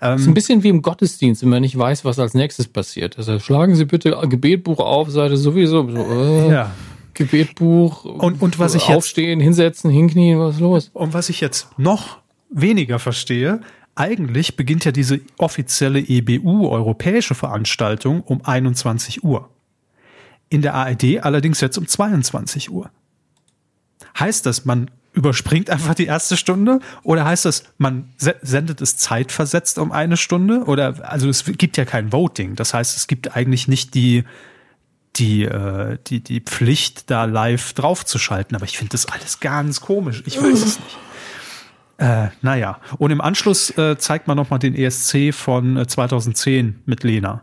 ist ein bisschen wie im Gottesdienst, wenn man nicht weiß, was als nächstes passiert. Also schlagen Sie bitte Gebetbuch auf, Seite sowieso. So, äh, Ja. Gebetbuch. Und- und was ich jetzt- aufstehen, hinsetzen, hinknien, was ist los? Und was ich jetzt noch weniger verstehe, eigentlich beginnt ja diese offizielle EBU, europäische Veranstaltung, um 21 Uhr. In der ARD allerdings jetzt um 22 Uhr. Heißt das, man überspringt einfach die erste Stunde? Oder heißt das, man se- sendet es zeitversetzt um eine Stunde? Oder, also es gibt ja kein Voting. Das heißt, es gibt eigentlich nicht die, die, äh, die, die Pflicht, da live draufzuschalten. Aber ich finde das alles ganz komisch. Ich weiß es nicht. Äh, naja. Und im Anschluss äh, zeigt man nochmal den ESC von äh, 2010 mit Lena. Ja,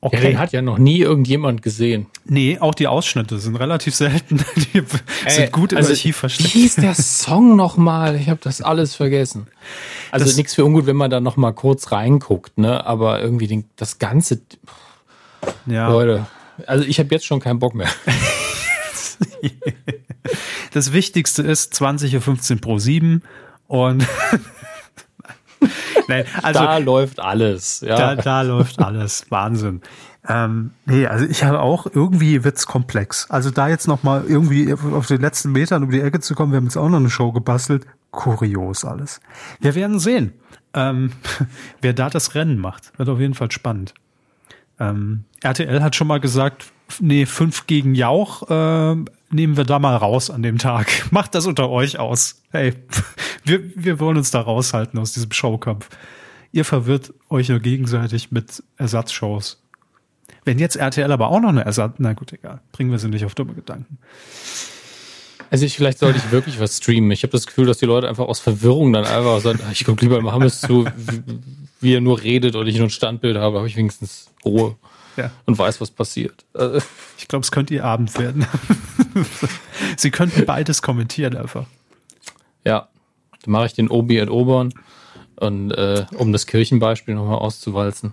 Okay. den hat ja noch nie irgendjemand gesehen. nee, auch die Ausschnitte sind relativ selten. [laughs] Die sind gut im also, Archiv Wie versteckt. hieß der Song nochmal? Ich habe das alles vergessen. Also nichts für ungut, wenn man da noch mal kurz reinguckt, ne? Aber irgendwie den, das ganze, Ja. Leute. Also ich habe jetzt schon keinen Bock mehr. [laughs] [laughs] Das Wichtigste ist 20.15 Uhr pro 7 und [laughs] Nein, also da läuft alles. Ja. da, da läuft alles. Wahnsinn. Ähm, nee, also ich habe auch, irgendwie wird's komplex. Also da jetzt noch mal irgendwie auf den letzten Metern um die Ecke zu kommen, wir haben jetzt auch noch eine Show gebastelt. Kurios alles. Wir werden sehen, ähm, [laughs] wer da das Rennen macht. Wird auf jeden Fall spannend. Ähm, RTL hat schon mal gesagt, nee, fünf gegen Jauch äh, nehmen wir da mal raus an dem Tag. [laughs] Macht das unter euch aus. Hey, [laughs] wir, wir wollen uns da raushalten aus diesem Showkampf. Ihr verwirrt euch nur gegenseitig mit Ersatzshows. Wenn jetzt RTL aber auch noch eine Ersatz, na gut, egal, bringen wir sie nicht auf dumme Gedanken. Also ich, vielleicht sollte ich wirklich was streamen. Ich habe das Gefühl, dass die Leute einfach aus Verwirrung dann einfach sagen, "Ah, ich gucke lieber Mohammed zu, [laughs] wie, wie er nur redet und ich nur ein Standbild habe, habe ich wenigstens Ruhe Ja. und weiß, was passiert. Äh, [laughs] Ich glaube, es könnte ihr Abend werden. [laughs] sie könnten beides kommentieren einfach. Ja, dann mache ich den Obi at Obern und äh, um das Kirchenbeispiel nochmal auszuwalzen.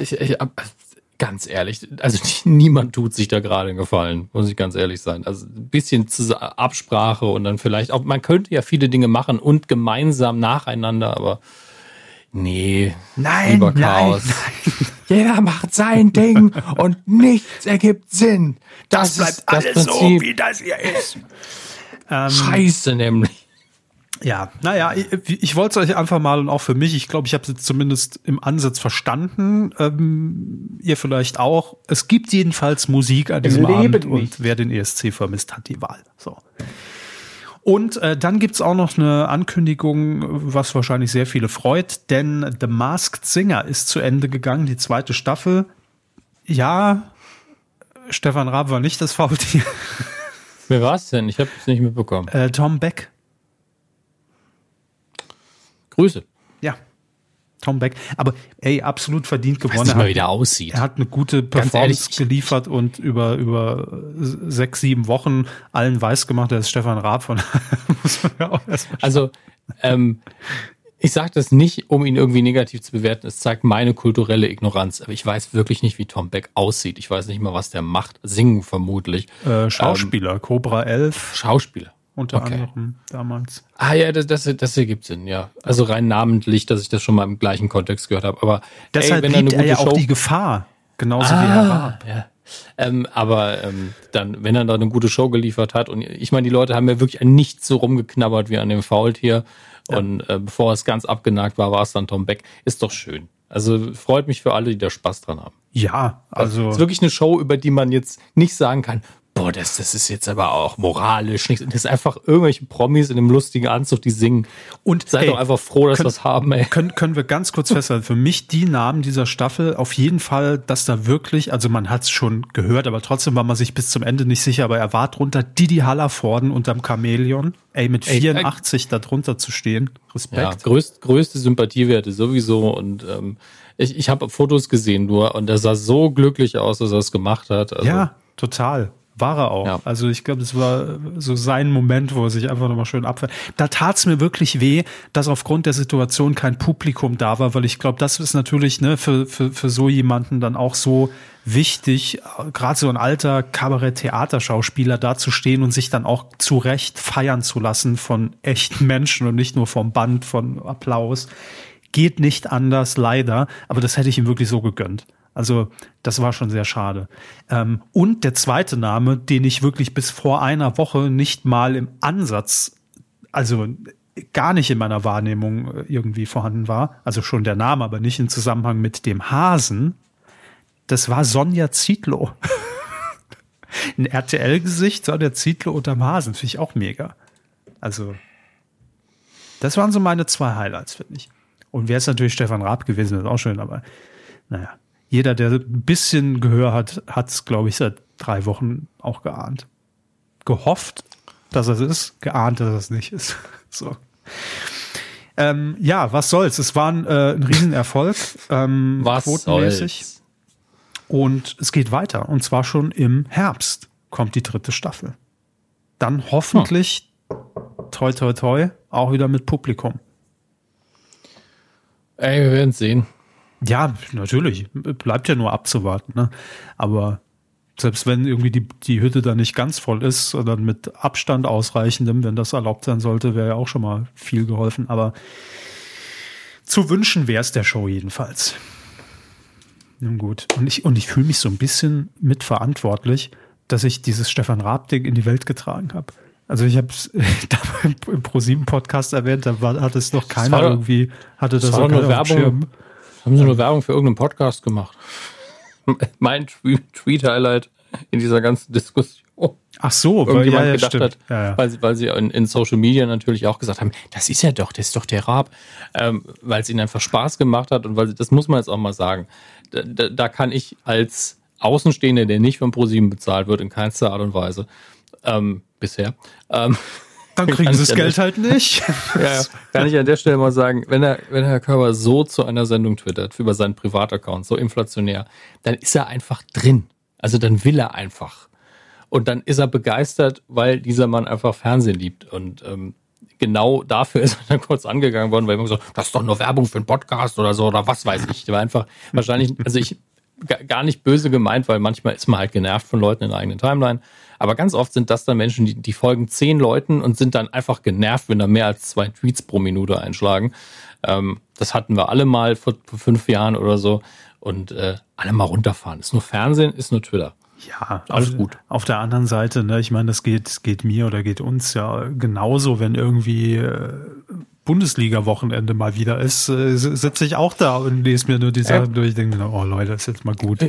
Ich, ich, ab- ganz ehrlich, also [laughs] niemand tut sich da gerade einen Gefallen, muss ich ganz ehrlich sein. Also ein bisschen Absprache und dann vielleicht auch, man könnte ja viele Dinge machen und gemeinsam nacheinander, aber nee, Nein, nein, Chaos. [laughs] Jeder macht sein Ding und nichts ergibt Sinn. Das, ist das Prinzip. wie das hier ist. Scheiße nämlich. Ja, naja, ich, ich wollte es euch einfach mal und auch für mich, ich glaube, ich habe es jetzt zumindest im Ansatz verstanden, ähm, ihr vielleicht auch. Es gibt jedenfalls Musik an diesem Leben Abend und nicht. wer den ESC vermisst, hat die Wahl. So. Und äh, dann gibt's auch noch eine Ankündigung, was wahrscheinlich sehr viele freut, denn The Masked Singer ist zu Ende gegangen, die zweite Staffel. Ja, Stefan Raab war nicht das Faultier. Wer war's denn? Ich habe es nicht mitbekommen. Äh, Tom Beck. Grüße. Tom Beck. Aber ey, absolut verdient Weiß gewonnen. nicht Er mal, hat- wie der aussieht. Er hat eine gute Performance geliefert und über, über sechs, sieben Wochen allen weiß gemacht, er ist Stefan Raab von [laughs] muss man ja auch erstmal Also, ähm, ich sage das nicht, um ihn irgendwie negativ zu bewerten. Es zeigt meine kulturelle Ignoranz. Aber ich weiß wirklich nicht, wie Tom Beck aussieht. Ich weiß nicht mal, was der macht. Singen vermutlich. äh, Schauspieler, Cobra 11 Schauspieler. Unter okay. anderem damals. Ah ja, das, das, das ergibt Sinn, ja. Also rein namentlich, dass ich das schon mal im gleichen Kontext gehört habe. Aber Deshalb ey, wenn er eine liebt gute ja auch Show die Gefahr, genauso wie er war. Ah, ja. Ähm, aber ähm, dann, wenn er da eine gute Show geliefert hat, und ich meine, die Leute haben ja wirklich nicht so rumgeknabbert wie an dem Faultier. Ja. Und äh, bevor es ganz abgenagt war, war es dann Tom Beck. Ist doch schön. Also freut mich für alle, die da Spaß dran haben. Ja, also. Es ist wirklich eine Show, über die man jetzt nicht sagen kann, boah, das, das ist jetzt aber auch moralisch nicht. Das ist einfach irgendwelche Promis in einem lustigen Anzug, die singen. Und seid ey, doch einfach froh, dass wir es haben, ey. Können, können wir ganz kurz festhalten, für mich die Namen dieser Staffel auf jeden Fall, dass da wirklich, also man hat es schon gehört, aber trotzdem war man sich bis zum Ende nicht sicher, aber er war drunter Didi Hallervorden unterm Chamäleon. Ey, mit 84 ey, äh, da drunter zu stehen. Respekt. Ja, größt, größte Sympathiewerte sowieso und ähm, ich, ich habe Fotos gesehen nur und er sah so glücklich aus, dass er es gemacht hat. Also. Ja, total. War er auch. Ja. Also ich glaube, es war so sein Moment, wo er sich einfach nochmal schön abfällt. Da tat es mir wirklich weh, dass aufgrund der Situation kein Publikum da war, weil ich glaube, das ist natürlich ne, für, für, für so jemanden dann auch so wichtig, gerade so ein alter Kabarett-Theaterschauspieler da zu stehen und sich dann auch zu Recht feiern zu lassen von echten Menschen und nicht nur vom Band von Applaus. Geht nicht anders, leider, aber das hätte ich ihm wirklich so gegönnt. Also das war schon sehr schade. Ähm, und der zweite Name, den ich wirklich bis vor einer Woche nicht mal im Ansatz, also gar nicht in meiner Wahrnehmung äh, irgendwie vorhanden war, also schon der Name, aber nicht im Zusammenhang mit dem Hasen, das war Sonja Zietlow. [laughs] Ein RTL-Gesicht, Sonja Zietlow unterm Hasen, finde ich auch mega. Also, das waren so meine zwei Highlights, finde ich. Und wäre es natürlich Stefan Raab gewesen, ist auch schön, aber naja jeder, der ein bisschen Gehör hat, hat es, glaube ich, seit drei Wochen auch geahnt. Gehofft, dass es ist, geahnt, dass es nicht ist. [laughs] so. Ähm, ja, was soll's? Es war ein, äh, ein Riesenerfolg. Ähm, was quotenmäßig. Soll's? Und es geht weiter. Und zwar schon im Herbst kommt die dritte Staffel. Dann hoffentlich, hm. toi, toi, toi, auch wieder mit Publikum. Ey, wir werden sehen. Ja, natürlich. Bleibt ja nur abzuwarten. Ne? Aber selbst wenn irgendwie die, die Hütte da nicht ganz voll ist, sondern mit Abstand ausreichendem, wenn das erlaubt sein sollte, wäre ja auch schon mal viel geholfen. Aber zu wünschen wäre es der Show jedenfalls. Nun gut. Und ich, und ich fühle mich so ein bisschen mitverantwortlich, dass ich dieses Stefan Raab-Ding in die Welt getragen habe. Also ich habe es [laughs] im Pro7-Podcast erwähnt, da war, hat es noch keiner irgendwie, hatte das, das auch nur Werbung. Haben sie nur Werbung für irgendeinen Podcast gemacht? [laughs] mein Tweet-Highlight in dieser ganzen Diskussion. Ach so, weil ja, ja, gedacht hat, ja, ja. Weil, sie, weil sie in, in, Social Media natürlich auch gesagt haben, das ist ja doch, das ist doch der Raab, ähm, weil es ihnen einfach Spaß gemacht hat und weil sie, das muss man jetzt auch mal sagen. Da, da, da kann ich als Außenstehender, der nicht von ProSieben bezahlt wird, in keinster Art und Weise, ähm, bisher, ähm, dann kriegen sie das Geld halt nicht. [laughs] ja, kann ich an der Stelle mal sagen, wenn er, wenn Herr Körber so zu einer Sendung twittert, über seinen Privataccount, so inflationär, dann ist er einfach drin. Also dann will er einfach. Und dann ist er begeistert, weil dieser Mann einfach Fernsehen liebt. Und ähm, genau dafür [laughs] ist er dann kurz angegangen worden, weil er immer gesagt, das ist doch nur Werbung für einen Podcast oder so oder was weiß ich. Der war einfach wahrscheinlich, also ich gar nicht böse gemeint, weil manchmal ist man halt genervt von Leuten in der eigenen Timeline. Aber ganz oft sind das dann Menschen, die, die folgen zehn Leuten und sind dann einfach genervt, wenn da mehr als zwei Tweets pro Minute einschlagen. Ähm, das hatten wir alle mal vor, vor fünf Jahren oder so. Und äh, alle mal runterfahren. Ist nur Fernsehen, ist nur Twitter. Ja, alles auf, gut. Auf der anderen Seite, ne, ich meine, das geht, geht mir oder geht uns ja genauso, wenn irgendwie äh, Bundesliga-Wochenende mal wieder ist, äh, sitze ich auch da und lese mir nur die Sachen äh. durch. Ich denke, oh Leute, das ist jetzt mal gut.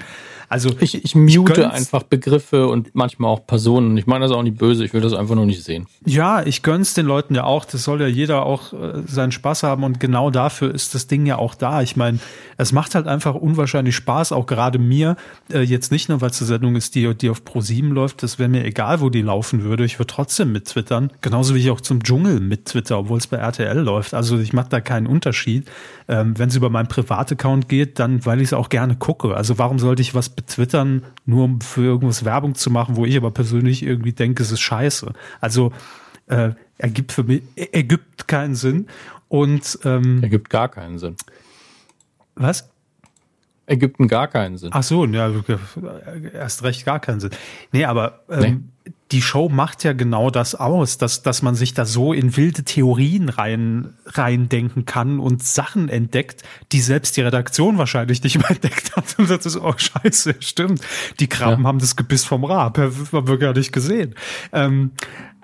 Also ich, ich mute ich einfach Begriffe und manchmal auch Personen. Ich meine das auch nicht böse, ich will das einfach nur nicht sehen. Ja, ich gönn's den Leuten ja auch. Das soll ja jeder auch äh, seinen Spaß haben und genau dafür ist das Ding ja auch da. Ich meine, es macht halt einfach unwahrscheinlich Spaß, auch gerade mir. Äh, jetzt nicht nur, weil es eine Sendung ist, die, die auf Pro7 läuft. Das wäre mir egal, wo die laufen würde. Ich würde trotzdem mit twittern. Genauso wie ich auch zum Dschungel mit twitter, obwohl es bei RTL läuft. Also ich mache da keinen Unterschied. Ähm, Wenn es über meinen Privataccount geht, dann weil ich es auch gerne gucke. Also warum sollte ich was betwittern, nur um für irgendwas Werbung zu machen, wo ich aber persönlich irgendwie denke, es ist scheiße. Also äh, ergibt für mich, ergibt keinen Sinn. Und ähm, ergibt gar keinen Sinn. Was? Ägypten gar keinen Sinn. Ach so, ja, erst recht gar keinen Sinn. Nee, aber ähm, nee. Die Show macht ja genau das aus, dass, dass man sich da so in wilde Theorien rein, reindenken kann und Sachen entdeckt, die selbst die Redaktion wahrscheinlich nicht [laughs] mehr entdeckt hat. Und das ist auch oh, scheiße, stimmt. Die Krabben ja. haben das Gebiss vom Rab, haben wir gar nicht gesehen. Ähm,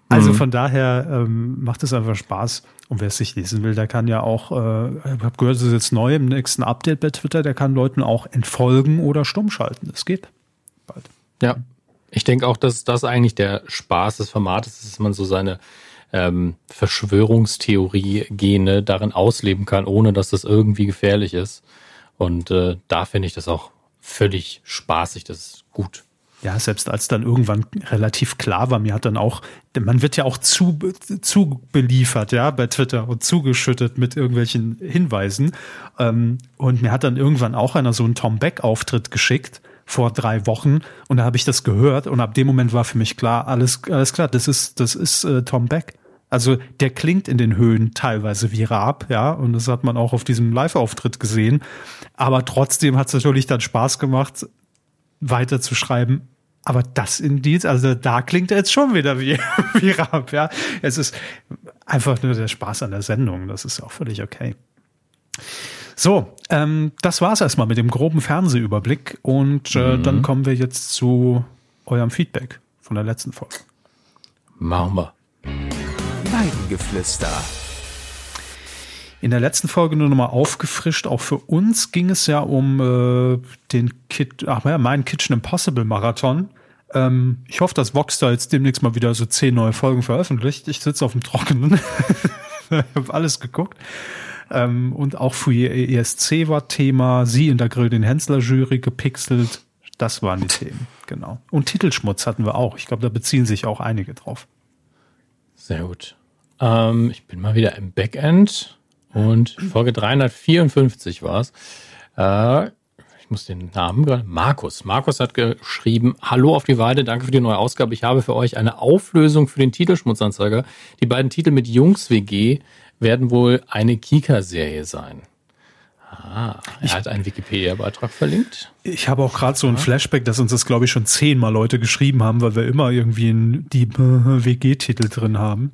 also mhm. von daher ähm, macht es einfach Spaß. Und wer es sich lesen will, der kann ja auch, äh, ich habe gehört, es ist jetzt neu im nächsten Update bei Twitter, der kann Leuten auch entfolgen oder stumm schalten. Das geht bald. Ja, ich denke auch, dass das eigentlich der Spaß des Formates ist, dass man so seine ähm, Verschwörungstheorie-Gene darin ausleben kann, ohne dass das irgendwie gefährlich ist. Und äh, da finde ich das auch völlig spaßig, das ist gut ja, selbst als dann irgendwann relativ klar war, mir hat dann auch, man wird ja auch zu, zu beliefert, ja, bei Twitter und zugeschüttet mit irgendwelchen Hinweisen. Ähm, und mir hat dann irgendwann auch einer so einen Tom Beck-Auftritt geschickt vor drei Wochen und da habe ich das gehört und ab dem Moment war für mich klar, alles, alles klar, das ist, das ist äh, Tom Beck. Also der klingt in den Höhen teilweise wie Raab, ja, und das hat man auch auf diesem Live-Auftritt gesehen. Aber trotzdem hat es natürlich dann Spaß gemacht, weiter zu schreiben, aber das Indiz, also da klingt er jetzt schon wieder wie, [laughs] wie Raab, ja. Es ist einfach nur der Spaß an der Sendung. Das ist auch völlig okay. So, ähm, das war's erstmal mit dem groben Fernsehüberblick und äh, mhm. dann kommen wir jetzt zu eurem Feedback von der letzten Folge. Machen wir. Weidengeflüster. In der letzten Folge nur nochmal aufgefrischt. Auch für uns ging es ja um äh, den Kit, ach ja, meinen Kitchen Impossible Marathon. Ähm, ich hoffe, dass Vox da jetzt demnächst mal wieder so zehn neue Folgen veröffentlicht. Ich sitze auf dem Trockenen. [laughs] ich habe alles geguckt. Ähm, und auch für ESC war Thema. Sie in der Grill den Hensler Jury gepixelt. Das waren die Themen, genau. Und Titelschmutz hatten wir auch. Ich glaube, da beziehen sich auch einige drauf. Sehr gut. Ähm, ich bin mal wieder im Backend. Und Folge 354 war es. Äh, ich muss den Namen gerade. Markus. Markus hat geschrieben: Hallo auf die Weide, danke für die neue Ausgabe. Ich habe für euch eine Auflösung für den Titelschmutzanzeiger. Die beiden Titel mit Jungs WG werden wohl eine Kika-Serie sein. Ah, er ich, hat einen Wikipedia-Beitrag verlinkt. Ich habe auch gerade so ein Flashback, dass uns das, glaube ich, schon zehnmal Leute geschrieben haben, weil wir immer irgendwie die [laughs] WG-Titel drin haben.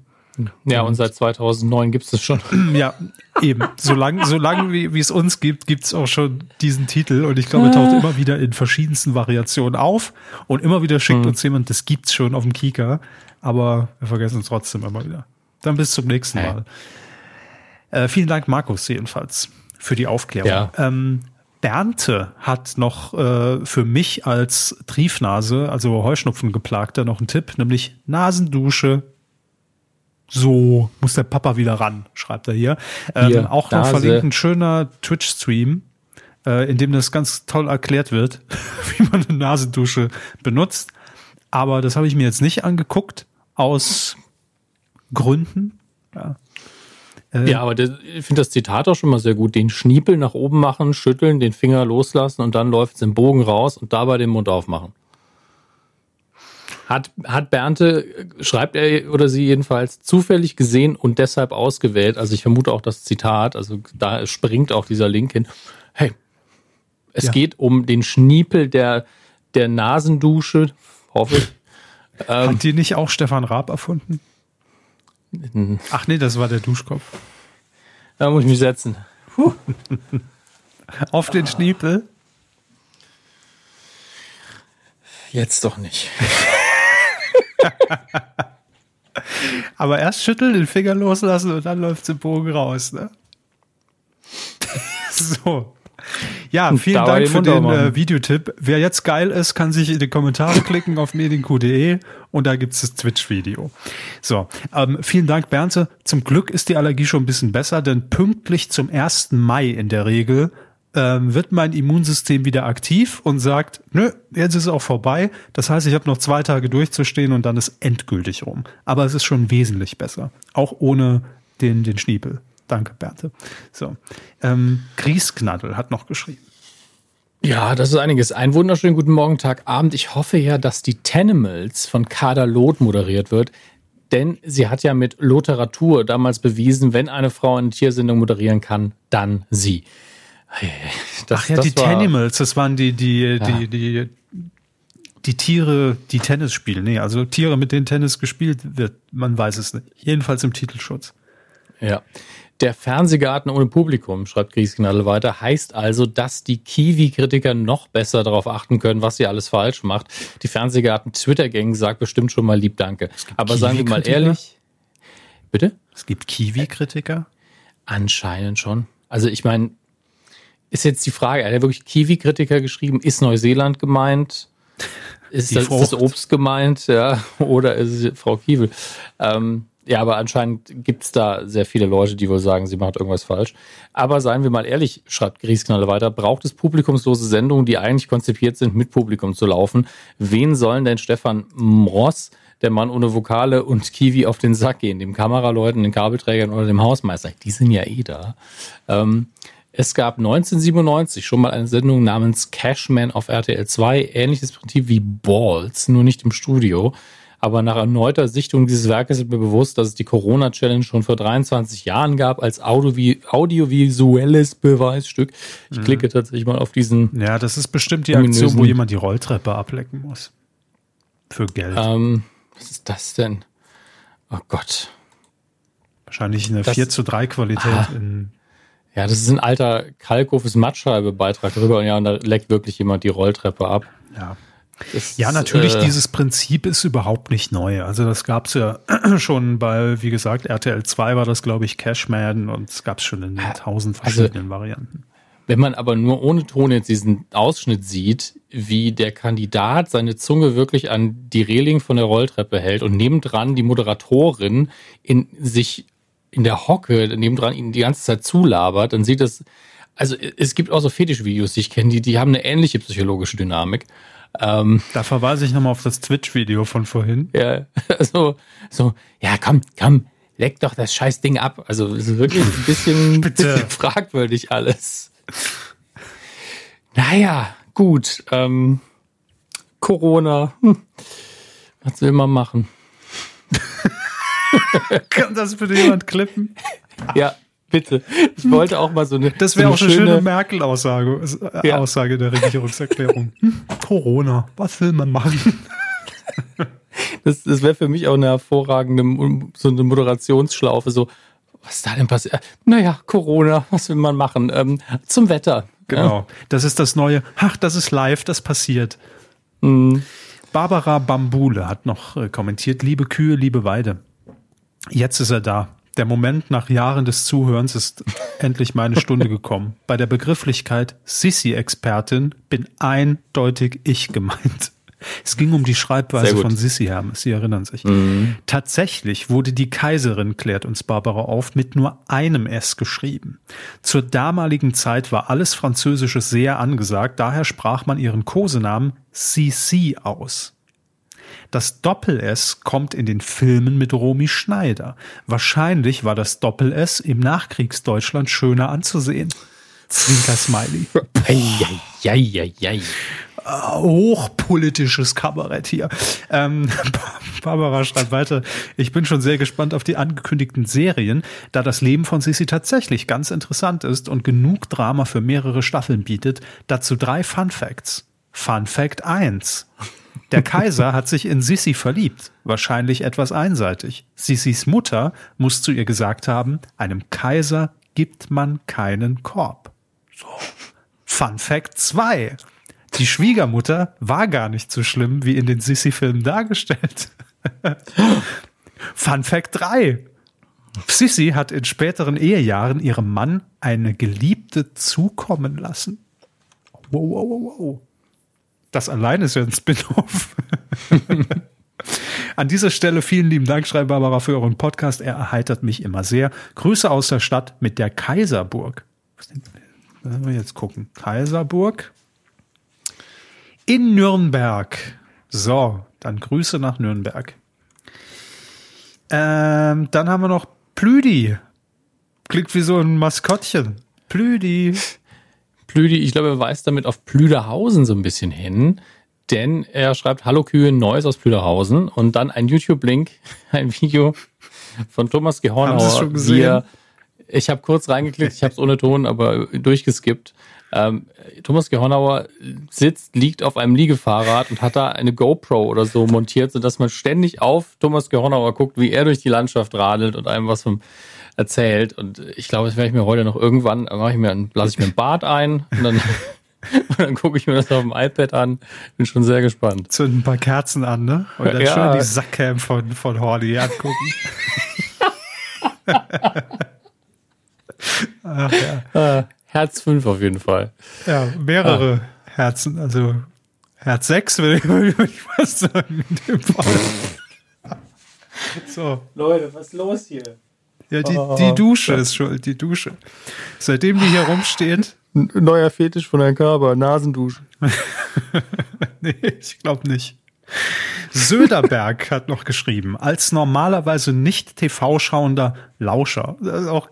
Ja, und seit 2009 gibt es das schon. [clears throat] Ja, eben. Solange solang wie, wie es uns gibt, gibt es auch schon diesen Titel. Und ich glaube, er taucht immer wieder in verschiedensten Variationen auf. Und immer wieder schickt mhm. uns jemand, das gibt's schon auf dem Kika. Aber wir vergessen es trotzdem immer wieder. Dann bis zum nächsten hey. Äh, vielen Dank, Markus, jedenfalls, für die Aufklärung. Ja. Ähm, Bernte hat noch äh, für mich als Triefnase, also Heuschnupfen geplagter, noch einen Tipp, nämlich Nasendusche so muss der Papa wieder ran, schreibt er hier. Ähm, hier auch noch verlinkt ein schöner Twitch-Stream, äh, in dem das ganz toll erklärt wird, [laughs] wie man eine Nasendusche benutzt. Aber das habe ich mir jetzt nicht angeguckt, aus Gründen. Ja. Äh, ja, aber der, ich finde das Zitat auch schon mal sehr gut. Den Schniepel nach oben machen, schütteln, den Finger loslassen und dann läuft es im Bogen raus und dabei den Mund aufmachen. Hat, hat Bernte, schreibt er oder sie jedenfalls, zufällig gesehen und deshalb ausgewählt. Also ich vermute auch das Zitat, also da springt auch dieser Link hin. Hey, es ja. geht um den Schniepel der, der Nasendusche, hoffe ich. Ähm, Hat die nicht auch Stefan Raab erfunden? Ach nee, das war der Duschkopf. Da muss ich mich setzen. [laughs] Auf den Schniepel? Jetzt doch nicht. [laughs] Aber erst schütteln, den Finger loslassen und dann läuft im Bogen raus, ne? [laughs] so. Ja, vielen Dank für den äh, Videotipp. Wer jetzt geil ist, kann sich in die Kommentare [laughs] klicken auf medienq.de und da gibt es das Twitch-Video. So, ähm, vielen Dank, Bernte. Zum Glück ist die Allergie schon ein bisschen besser, denn pünktlich zum 1. Mai in der Regel ähm, wird mein Immunsystem wieder aktiv und sagt, nö, jetzt ist es auch vorbei. Das heißt, ich habe noch zwei Tage durchzustehen und dann ist endgültig rum. Aber es ist schon wesentlich besser. Auch ohne den, den Schniepel. Danke, Bernte. So. Ähm, Griesknaddel hat noch geschrieben. Ja, das ist einiges. Einen wunderschönen guten Morgen, Tag, Abend. Ich hoffe ja, dass die Tenimals von Kader Loth moderiert wird. Denn sie hat ja mit Loteratur damals bewiesen, wenn eine Frau eine Tiersendung moderieren kann, dann sie. Das, Ach ja, die war, Tanimals, das waren die, die, ja. die, die, die Tiere, die Tennis spielen. Nee, also Tiere, mit denen Tennis gespielt wird, man weiß es nicht. Jedenfalls im Titelschutz. Ja. Der Fernsehgarten ohne Publikum, schreibt Griesknalle weiter, heißt also, dass die Kiwi-Kritiker noch besser darauf achten können, was sie alles falsch macht. Die Fernsehgarten-Twitter-Gang sagt bestimmt schon mal lieb Danke. Aber sagen wir mal ehrlich. Bitte? Es gibt Kiwi-Kritiker? Anscheinend schon. Also ich meine, ist jetzt die Frage, hat er wirklich Kiwi-Kritiker geschrieben? Ist Neuseeland gemeint? [laughs] Ist das, das, Obst gemeint? Ja, [laughs] oder ist es Frau Kiewel? Ähm, ja, aber anscheinend gibt's da sehr viele Leute, die wohl sagen, sie macht irgendwas falsch. Aber seien wir mal ehrlich, schreibt Griesknalle weiter, braucht es publikumslose Sendungen, die eigentlich konzipiert sind, mit Publikum zu laufen? Wen sollen denn Stefan Ross, der Mann ohne Vokale und Kiwi auf den Sack gehen? Dem Kameraleuten, den Kabelträgern oder dem Hausmeister? Die sind ja eh da. Ähm, es gab 1997 schon mal eine Sendung namens Cashman auf RTL 2, ähnliches Prinzip wie Balls, nur nicht im Studio. Aber nach erneuter Sichtung dieses Werkes ist mir bewusst, dass es die Corona-Challenge schon vor 23 Jahren gab als audiovisuelles Beweisstück. Ich mhm. klicke tatsächlich mal auf diesen. Ja, das ist bestimmt die Aktion, wo jemand die Rolltreppe ablecken muss. Für Geld. Ähm, was ist das denn? Oh Gott. Wahrscheinlich eine das, 4 zu 3 Qualität ah, in. Ja, das ist ein alter Kalkhofes Mattscheibe-Beitrag drüber und ja, und da leckt wirklich jemand die Rolltreppe ab. Ja. Das, ja, natürlich, äh, dieses Prinzip ist überhaupt nicht neu. Also das gab es ja [clears throat] schon bei, wie gesagt, RTL 2 war das, glaube ich, Cashman und es gab es schon in tausend also verschiedenen also, Varianten. Wenn man aber nur ohne Ton jetzt diesen Ausschnitt sieht, wie der Kandidat seine Zunge wirklich an die Reling von der Rolltreppe hält und nebendran die Moderatorin in sich in der Hocke nebendran ihn die ganze Zeit zulabert, dann sieht das, also es gibt auch so Fetischvideos, die ich kenne, die, die haben eine ähnliche psychologische Dynamik. Ähm, da verweise ich nochmal auf das Twitch-Video von vorhin. Ja, [laughs] so, so, ja, komm, komm, leck doch das scheiß Ding ab. Also, es ist wirklich ein bisschen, [laughs] bisschen fragwürdig alles. Naja, gut. Ähm, Corona. Hm. Was will man machen? [laughs] Kann das bitte jemand klippen? Ja, Bitte. Ich wollte auch mal so eine. Das wäre so auch eine schöne, schöne Merkel-Aussage äh, ja. Aussage der Regierungserklärung. [laughs] Hm, Corona, was will man machen? [laughs] Das, das wäre für mich auch eine hervorragende, so eine Moderationsschlaufe. So, was ist da denn passiert? Naja, Corona, was will man machen? Ähm, zum Wetter. Genau. Ja. Das ist das neue. Ach, das ist live, das passiert. Mhm. Barbara Bambule hat noch äh, kommentiert: Liebe Kühe, liebe Weide. Jetzt ist er da. Der Moment nach Jahren des Zuhörens ist [laughs] endlich meine Stunde gekommen. Bei der Begrifflichkeit Sissi-Expertin bin eindeutig ich gemeint. Es ging um die Schreibweise von Sissi Hermes, Sie erinnern sich. Mhm. Tatsächlich wurde die Kaiserin, klärt uns Barbara auf, mit nur einem S geschrieben. Zur damaligen Zeit war alles Französische sehr angesagt, daher sprach man ihren Kosenamen Sissi aus. Das Doppel-S kommt in den Filmen mit Romy Schneider. Wahrscheinlich war das Doppel-S im Nachkriegsdeutschland schöner anzusehen. Zwinker Smiley. Eieieiei. Hochpolitisches Kabarett hier. Ähm, [laughs] Barbara schreibt weiter, ich bin schon sehr gespannt auf die angekündigten Serien, da das Leben von Sissy tatsächlich ganz interessant ist und genug Drama für mehrere Staffeln bietet. Dazu drei Fun Facts. Fun Fact 1. Der Kaiser hat sich in Sissi verliebt, wahrscheinlich etwas einseitig. Sissis Mutter muss zu ihr gesagt haben, einem Kaiser gibt man keinen Korb. So. Fun Fact 2. Die Schwiegermutter war gar nicht so schlimm, wie in den Sissi-Filmen dargestellt. [laughs] Fun Fact 3. Sissi hat in späteren Ehejahren ihrem Mann eine Geliebte zukommen lassen. Wow, wow, wow, wow. Das allein ist ja ein Spin-off. [laughs] An dieser Stelle vielen lieben Dank, schreibt Barbara, für euren Podcast. Er erheitert mich immer sehr. Grüße aus der Stadt mit der Kaiserburg. Was werden wir jetzt gucken? Kaiserburg in Nürnberg. So, dann Grüße nach Nürnberg. Ähm, dann haben wir noch Plüdi. Klingt wie so ein Maskottchen. Plüdi. Plüdi, ich glaube, er weist damit auf Plüderhausen so ein bisschen hin, denn er schreibt Hallo Kühe, Neues aus Plüderhausen. Und dann ein YouTube-Link, [laughs] ein Video von Thomas Gehornauer, wie er ich habe kurz reingeklickt, ich habe es ohne Ton, aber durchgeskippt. Ähm, Thomas Gehornauer sitzt, liegt auf einem Liegefahrrad und hat da eine GoPro oder so montiert, sodass man ständig auf Thomas Gehornauer guckt, wie er durch die Landschaft radelt und einem was vom erzählt. Und ich glaube, das werde ich mir heute noch irgendwann, mache ich mir, lasse ich mir ein Bad ein und dann, [laughs] und dann gucke ich mir das auf dem iPad an. Bin schon sehr gespannt. Zünden ein paar Kerzen an, ne? Und dann ja. schön die Sackcam von, von Hordy angucken. [laughs] Ach, ja. Äh, Herz 5 auf jeden Fall. Ja, mehrere ah. Herzen, also Herz 6 würde ich, würde ich fast sagen. In dem Fall. so. Leute, was ist los hier? Ja, die, die Dusche ist schuld, die Dusche. Seitdem die hier rumsteht. [laughs] Neuer Fetisch von Herrn Körber, Nasendusche. [laughs] nee, ich glaube nicht. Söderberg [laughs] hat noch geschrieben, als normalerweise nicht TV-schauender Lauscher, auch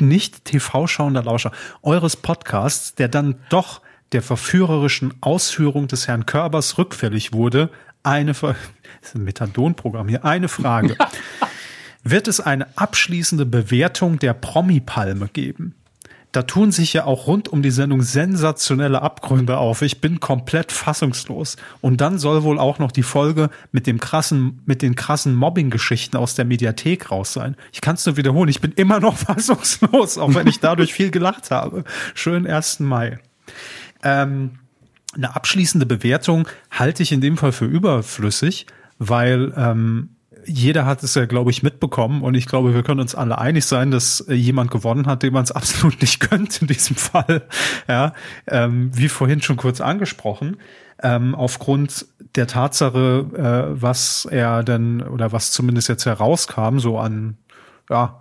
nicht TV-schauender Lauscher eures Podcasts, der dann doch der verführerischen Ausführung des Herrn Körbers rückfällig wurde, eine, das ist ein Methadon-Programm hier, eine Frage. Wird es eine abschließende Bewertung der Promi-Palme geben? Da tun sich ja auch rund um die Sendung sensationelle Abgründe auf. Ich bin komplett fassungslos. Und dann soll wohl auch noch die Folge mit dem krassen, mit den krassen Mobbing-Geschichten aus der Mediathek raus sein. Ich kann es nur wiederholen. Ich bin immer noch [laughs] fassungslos, auch wenn ich dadurch viel gelacht habe. Schönen 1. Mai. Ähm, eine abschließende Bewertung halte ich in dem Fall für überflüssig, weil ähm, jeder hat es ja, glaube ich, mitbekommen und ich glaube, wir können uns alle einig sein, dass äh, jemand gewonnen hat, dem man es [laughs] absolut nicht gönnt in diesem Fall. Ja, ähm, wie vorhin schon kurz angesprochen, ähm, aufgrund der Tatsache, äh, was er denn oder was zumindest jetzt herauskam, so an ja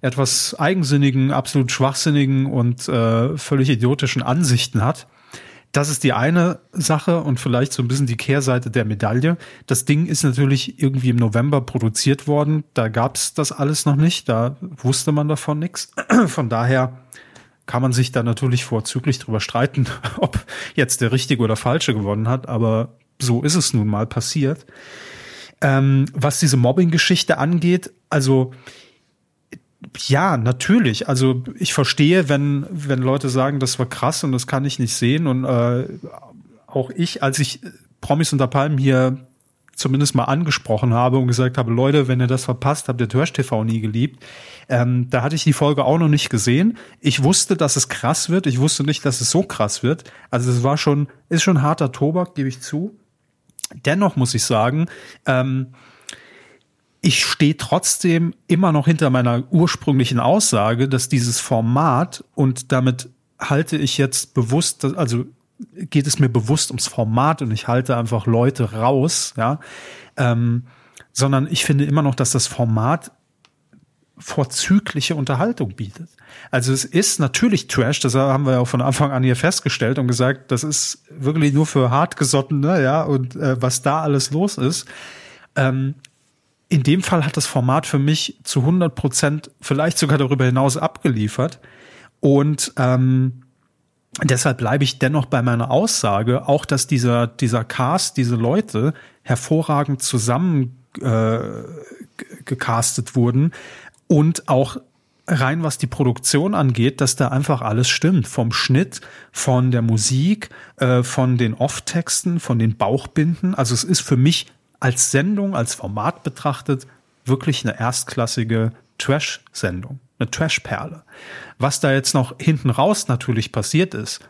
etwas eigensinnigen, absolut schwachsinnigen und äh, völlig idiotischen Ansichten hat das ist die eine Sache und vielleicht so ein bisschen die Kehrseite der Medaille. Das Ding ist natürlich irgendwie im November produziert worden. Da gab es das alles noch nicht. Da wusste man davon nichts. [clears throat] Von daher kann man sich da natürlich vorzüglich drüber streiten, [laughs] ob jetzt der richtige oder falsche gewonnen hat. Aber so ist es nun mal passiert. Ähm, was diese Mobbing-Geschichte angeht, also ja, natürlich. Also ich verstehe, wenn, wenn Leute sagen, das war krass und das kann ich nicht sehen. Und äh, auch ich, als ich Promis unter Palmen hier zumindest mal angesprochen habe und gesagt habe, Leute, wenn ihr das verpasst, habt ihr Trash TV nie geliebt. Ähm, da hatte ich die Folge auch noch nicht gesehen. Ich wusste, dass es krass wird. Ich wusste nicht, dass es so krass wird. Also es war schon, ist schon harter Tobak, gebe ich zu. Dennoch muss ich sagen, ähm, ich stehe trotzdem immer noch hinter meiner ursprünglichen Aussage, dass dieses Format und damit halte ich jetzt bewusst, also geht es mir bewusst ums Format und ich halte einfach Leute raus, ja, ähm, sondern ich finde immer noch, dass das Format vorzügliche Unterhaltung bietet. Also es ist natürlich Trash, das haben wir ja auch von Anfang an hier festgestellt und gesagt, das ist wirklich nur für hartgesottene, ja, und äh, was da alles los ist. Ähm, in dem Fall hat das Format für mich zu 100 Prozent, vielleicht sogar darüber hinaus abgeliefert. Und ähm, deshalb bleibe ich dennoch bei meiner Aussage, auch dass dieser, dieser Cast, diese Leute hervorragend zusammen äh, wurden und auch rein was die Produktion angeht, dass da einfach alles stimmt. Vom Schnitt, von der Musik, äh, von den Off-Texten, von den Bauchbinden. Also es ist für mich als Sendung, als Format betrachtet, wirklich eine erstklassige Trash-Sendung, eine Trash-Perle. Was da jetzt noch hinten raus natürlich passiert ist,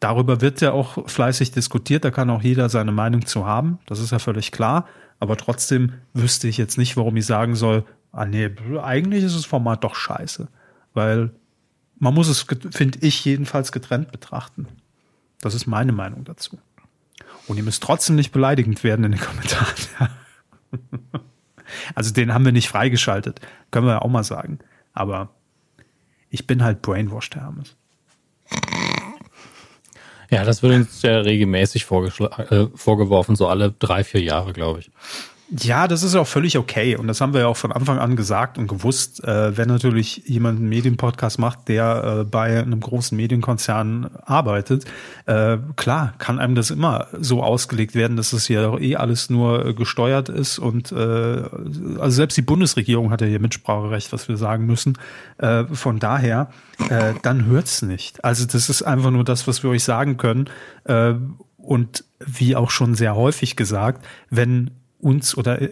darüber wird ja auch fleißig diskutiert, da kann auch jeder seine Meinung zu haben, das ist ja völlig klar, aber trotzdem wüsste ich jetzt nicht, warum ich sagen soll, ah nee, eigentlich ist das Format doch scheiße, weil man muss es, finde ich, jedenfalls getrennt betrachten. Das ist meine Meinung dazu. Und ihr müsst trotzdem nicht beleidigend werden in den Kommentaren. [laughs] also den haben wir nicht freigeschaltet. Können wir ja auch mal sagen. Aber ich bin halt brainwashed, Hermes. Ja, das wird uns ja regelmäßig äh, vorgeworfen, so alle drei, vier Jahre, glaube ich. Ja, das ist auch völlig okay. Und das haben wir ja auch von Anfang an gesagt und gewusst. Äh, wenn natürlich jemand einen Medienpodcast macht, der äh, bei einem großen Medienkonzern arbeitet, äh, klar, kann einem das immer so ausgelegt werden, dass es ja eh alles nur gesteuert ist. Und äh, also selbst die Bundesregierung hat ja hier Mitspracherecht, was wir sagen müssen. Äh, von daher, äh, dann hört's nicht. Also das ist einfach nur das, was wir euch sagen können. Äh, und wie auch schon sehr häufig gesagt, wenn uns oder äh,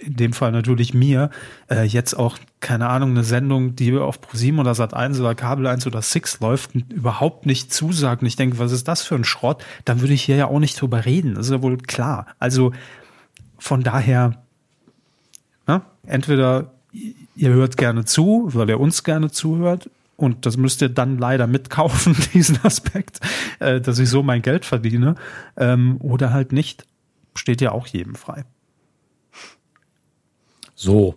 in dem Fall natürlich mir äh, jetzt auch, keine Ahnung, eine Sendung, die auf ProSieben oder Sat1 oder Kabel 1 oder Six läuft, überhaupt nicht zusagt und ich denke, was ist das für ein Schrott, dann würde ich hier ja auch nicht drüber reden. Das ist ja wohl klar. Also von daher, na, entweder ihr hört gerne zu, weil ihr uns gerne zuhört, und das müsst ihr dann leider mitkaufen, [laughs] diesen Aspekt, äh, dass ich so mein Geld verdiene, ähm, oder halt nicht steht ja auch jedem frei. So.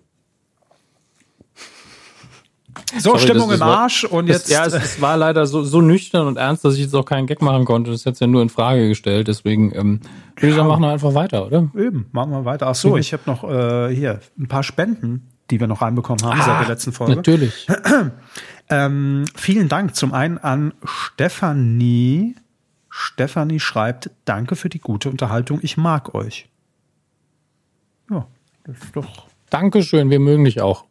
So, Sorry, Stimmung im Arsch und jetzt. ja, es, es, war leider so, so nüchtern und ernst, dass ich jetzt auch keinen Gag machen konnte. Das hätte ja nur in Frage gestellt. Deswegen ähm, würde ich sagen, machen wir einfach weiter, oder? Eben, machen wir weiter. Ach so, mhm. ich habe noch äh, hier ein paar Spenden, die wir noch reinbekommen haben ah, seit der letzten Folge. Natürlich. [clears throat] ähm, vielen Dank zum einen an Stefanie Stefanie schreibt, danke für die gute Unterhaltung, ich mag euch. Ja, das ist doch. Dankeschön, wir mögen dich auch.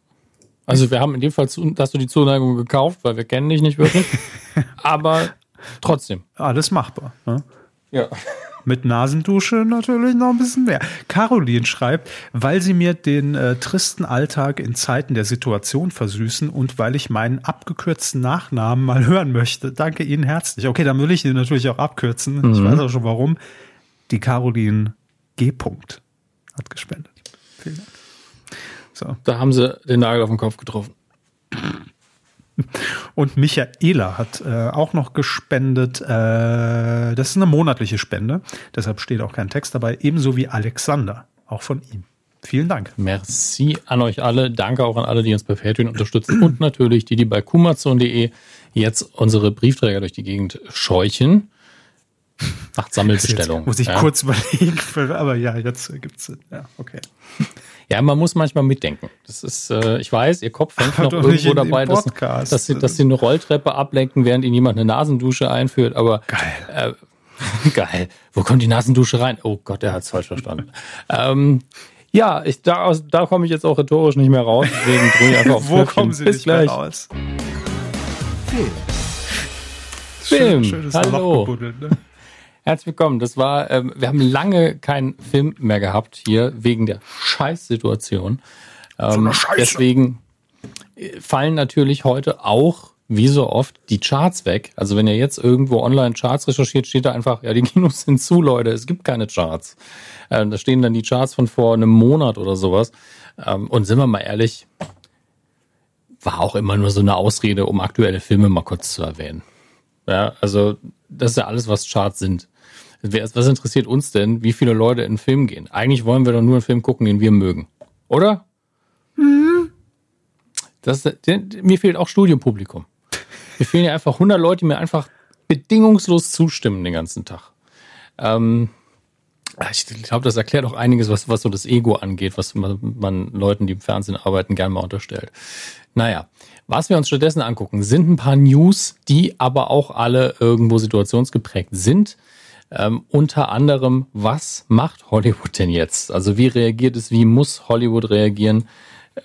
Also wir haben in dem Fall, dass du die Zuneigung gekauft, weil wir kennen dich nicht wirklich. [laughs] aber trotzdem. Alles machbar. Ne? Ja. Mit Nasendusche natürlich noch ein bisschen mehr. Caroline schreibt, weil sie mir den äh, tristen Alltag in Zeiten der Situation versüßen und weil ich meinen abgekürzten Nachnamen mal hören möchte. Danke Ihnen herzlich. Okay, dann will ich den natürlich auch abkürzen. Mhm. Ich weiß auch schon warum. Die Caroline G. -Punkt hat gespendet. Vielen Dank. So. Da haben sie den Nagel auf den Kopf getroffen. Und Michaela hat äh, auch noch gespendet. Äh, das ist eine monatliche Spende. Deshalb steht auch kein Text dabei. Ebenso wie Alexander. Auch von ihm. Vielen Dank. Merci an euch alle. Danke auch an alle, die uns bei Patreon unterstützen. Und natürlich die, die bei kumazon.de jetzt unsere Briefträger durch die Gegend scheuchen. Macht Sammelbestellung. Jetzt muss ich ja. kurz überlegen, [laughs] aber ja, jetzt gibt's ja, okay. Ja, man muss manchmal mitdenken. Das ist, äh, ich weiß, ihr Kopf hängt noch irgendwo dabei, dass, dass, sie, dass sie eine Rolltreppe ablenken, während ihnen jemand eine Nasendusche einführt, aber geil. Äh, [laughs] geil. Wo kommt die Nasendusche rein? Oh Gott, der hat es falsch verstanden. ähm, ja, ich, da, da komme ich jetzt auch rhetorisch nicht mehr raus. Deswegen drücke ich einfach [laughs] auf Wo kommen Sie Bis nicht gleich. mehr raus? Film. Film. Schön, schönes Hallo. Ne? Herzlich willkommen. Das war, ähm, wir haben lange keinen Film mehr gehabt hier wegen der Scheißsituation. Ähm, so deswegen äh, fallen natürlich heute auch wie so oft die Charts weg. Also wenn ihr jetzt irgendwo online Charts recherchiert, steht da einfach, ja, die Kinos sind zu, Leute, es gibt keine Charts. Ähm, da stehen dann die Charts von vor einem Monat oder sowas. Ähm, und sind wir mal ehrlich, war auch immer nur so eine Ausrede, um aktuelle Filme mal kurz zu erwähnen. Ja, also das ist ja alles, was Charts sind. Was interessiert uns denn, wie viele Leute in einen Film gehen? Eigentlich wollen wir doch nur einen Film gucken, den wir mögen. Oder? Mhm. Das, mir fehlt auch Studiopublikum. Mir fehlen ja einfach 100 Leute, die mir einfach bedingungslos zustimmen den ganzen Tag. Ähm, ich glaube, das erklärt auch einiges, was, was so das Ego angeht, was man, man Leuten, die im Fernsehen arbeiten, gerne mal unterstellt. Naja, was wir uns stattdessen angucken, sind ein paar News, die aber auch alle irgendwo situationsgeprägt sind. Ähm, unter anderem, was macht Hollywood denn jetzt? Also wie reagiert es, wie muss Hollywood reagieren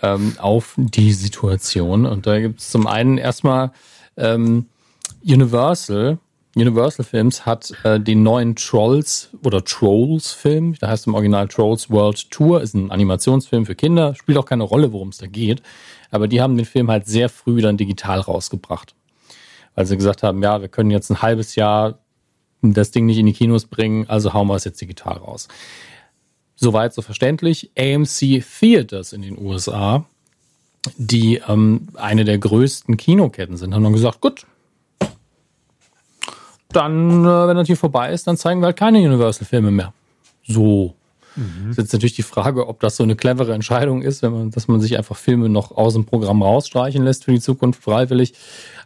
ähm, auf die Situation? Und da gibt es zum einen erstmal ähm, Universal. Universal Films hat äh, den neuen Trolls oder Trolls Film, der heißt im Original Trolls World Tour, ist ein Animationsfilm für Kinder, spielt auch keine Rolle, worum es da geht. Aber die haben den Film halt sehr früh dann digital rausgebracht. Weil sie gesagt haben, ja, wir können jetzt ein halbes Jahr das Ding nicht in die Kinos bringen, also hauen wir es jetzt digital raus. Soweit so verständlich. AMC Theaters in den USA, die ähm, eine der größten Kinoketten sind, haben dann gesagt, gut, dann, äh, wenn das hier vorbei ist, dann zeigen wir halt keine Universal-Filme mehr. So. Mhm. Ist jetzt natürlich die Frage, ob das so eine clevere Entscheidung ist, wenn man, dass man sich einfach Filme noch aus dem Programm rausstreichen lässt für die Zukunft freiwillig.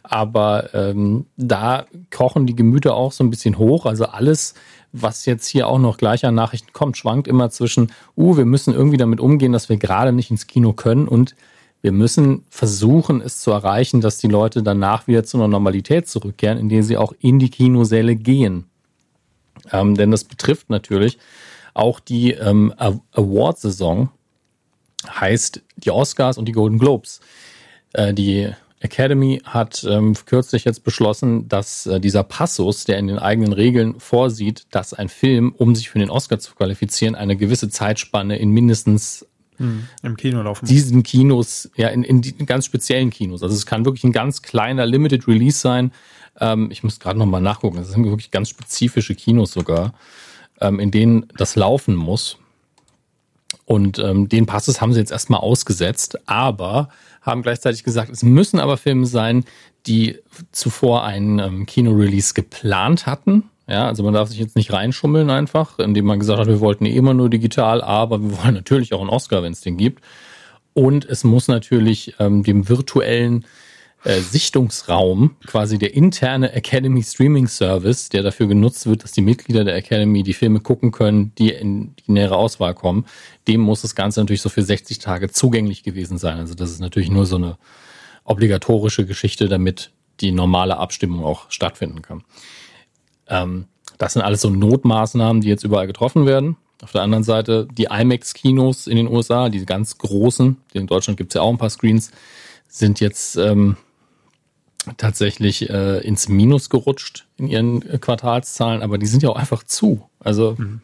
Aber ähm, da kochen die Gemüter auch so ein bisschen hoch. Also alles, was jetzt hier auch noch gleich an Nachrichten kommt, schwankt immer zwischen, uh, wir müssen irgendwie damit umgehen, dass wir gerade nicht ins Kino können und wir müssen versuchen, es zu erreichen, dass die Leute danach wieder zu einer Normalität zurückkehren, indem sie auch in die Kinosäle gehen. Ähm, denn das betrifft natürlich auch die ähm, Award-Saison, heißt die Oscars und die Golden Globes. Äh, die Academy hat ähm, kürzlich jetzt beschlossen, dass äh, dieser Passus, der in den eigenen Regeln vorsieht, dass ein Film, um sich für den Oscar zu qualifizieren, eine gewisse Zeitspanne in mindestens hm, im Kino laufen. Diesen Kinos, ja, in, in, in ganz speziellen Kinos. Also es kann wirklich ein ganz kleiner Limited Release sein. Ähm, ich muss gerade nochmal nachgucken. Das sind wirklich ganz spezifische Kinos sogar, ähm, in denen das laufen muss. Und ähm, den Passus haben sie jetzt erstmal ausgesetzt, aber haben gleichzeitig gesagt, es müssen aber Filme sein, die zuvor einen ähm, Kino-Release geplant hatten. Ja, also man darf sich jetzt nicht reinschummeln einfach, indem man gesagt hat, wir wollten eh immer nur digital, aber wir wollen natürlich auch einen Oscar, wenn es den gibt. Und es muss natürlich ähm, dem virtuellen äh, Sichtungsraum, quasi der interne Academy Streaming Service, der dafür genutzt wird, dass die Mitglieder der Academy die Filme gucken können, die in die nähere Auswahl kommen, dem muss das Ganze natürlich so für 60 Tage zugänglich gewesen sein. Also das ist natürlich nur so eine obligatorische Geschichte, damit die normale Abstimmung auch stattfinden kann. Ähm, das sind alles so Notmaßnahmen, die jetzt überall getroffen werden. Auf der anderen Seite die IMAX-Kinos in den USA, die ganz großen, in Deutschland gibt es ja auch ein paar Screens, sind jetzt ähm, tatsächlich äh, ins Minus gerutscht in ihren äh, Quartalszahlen, aber die sind ja auch einfach zu. Also mhm.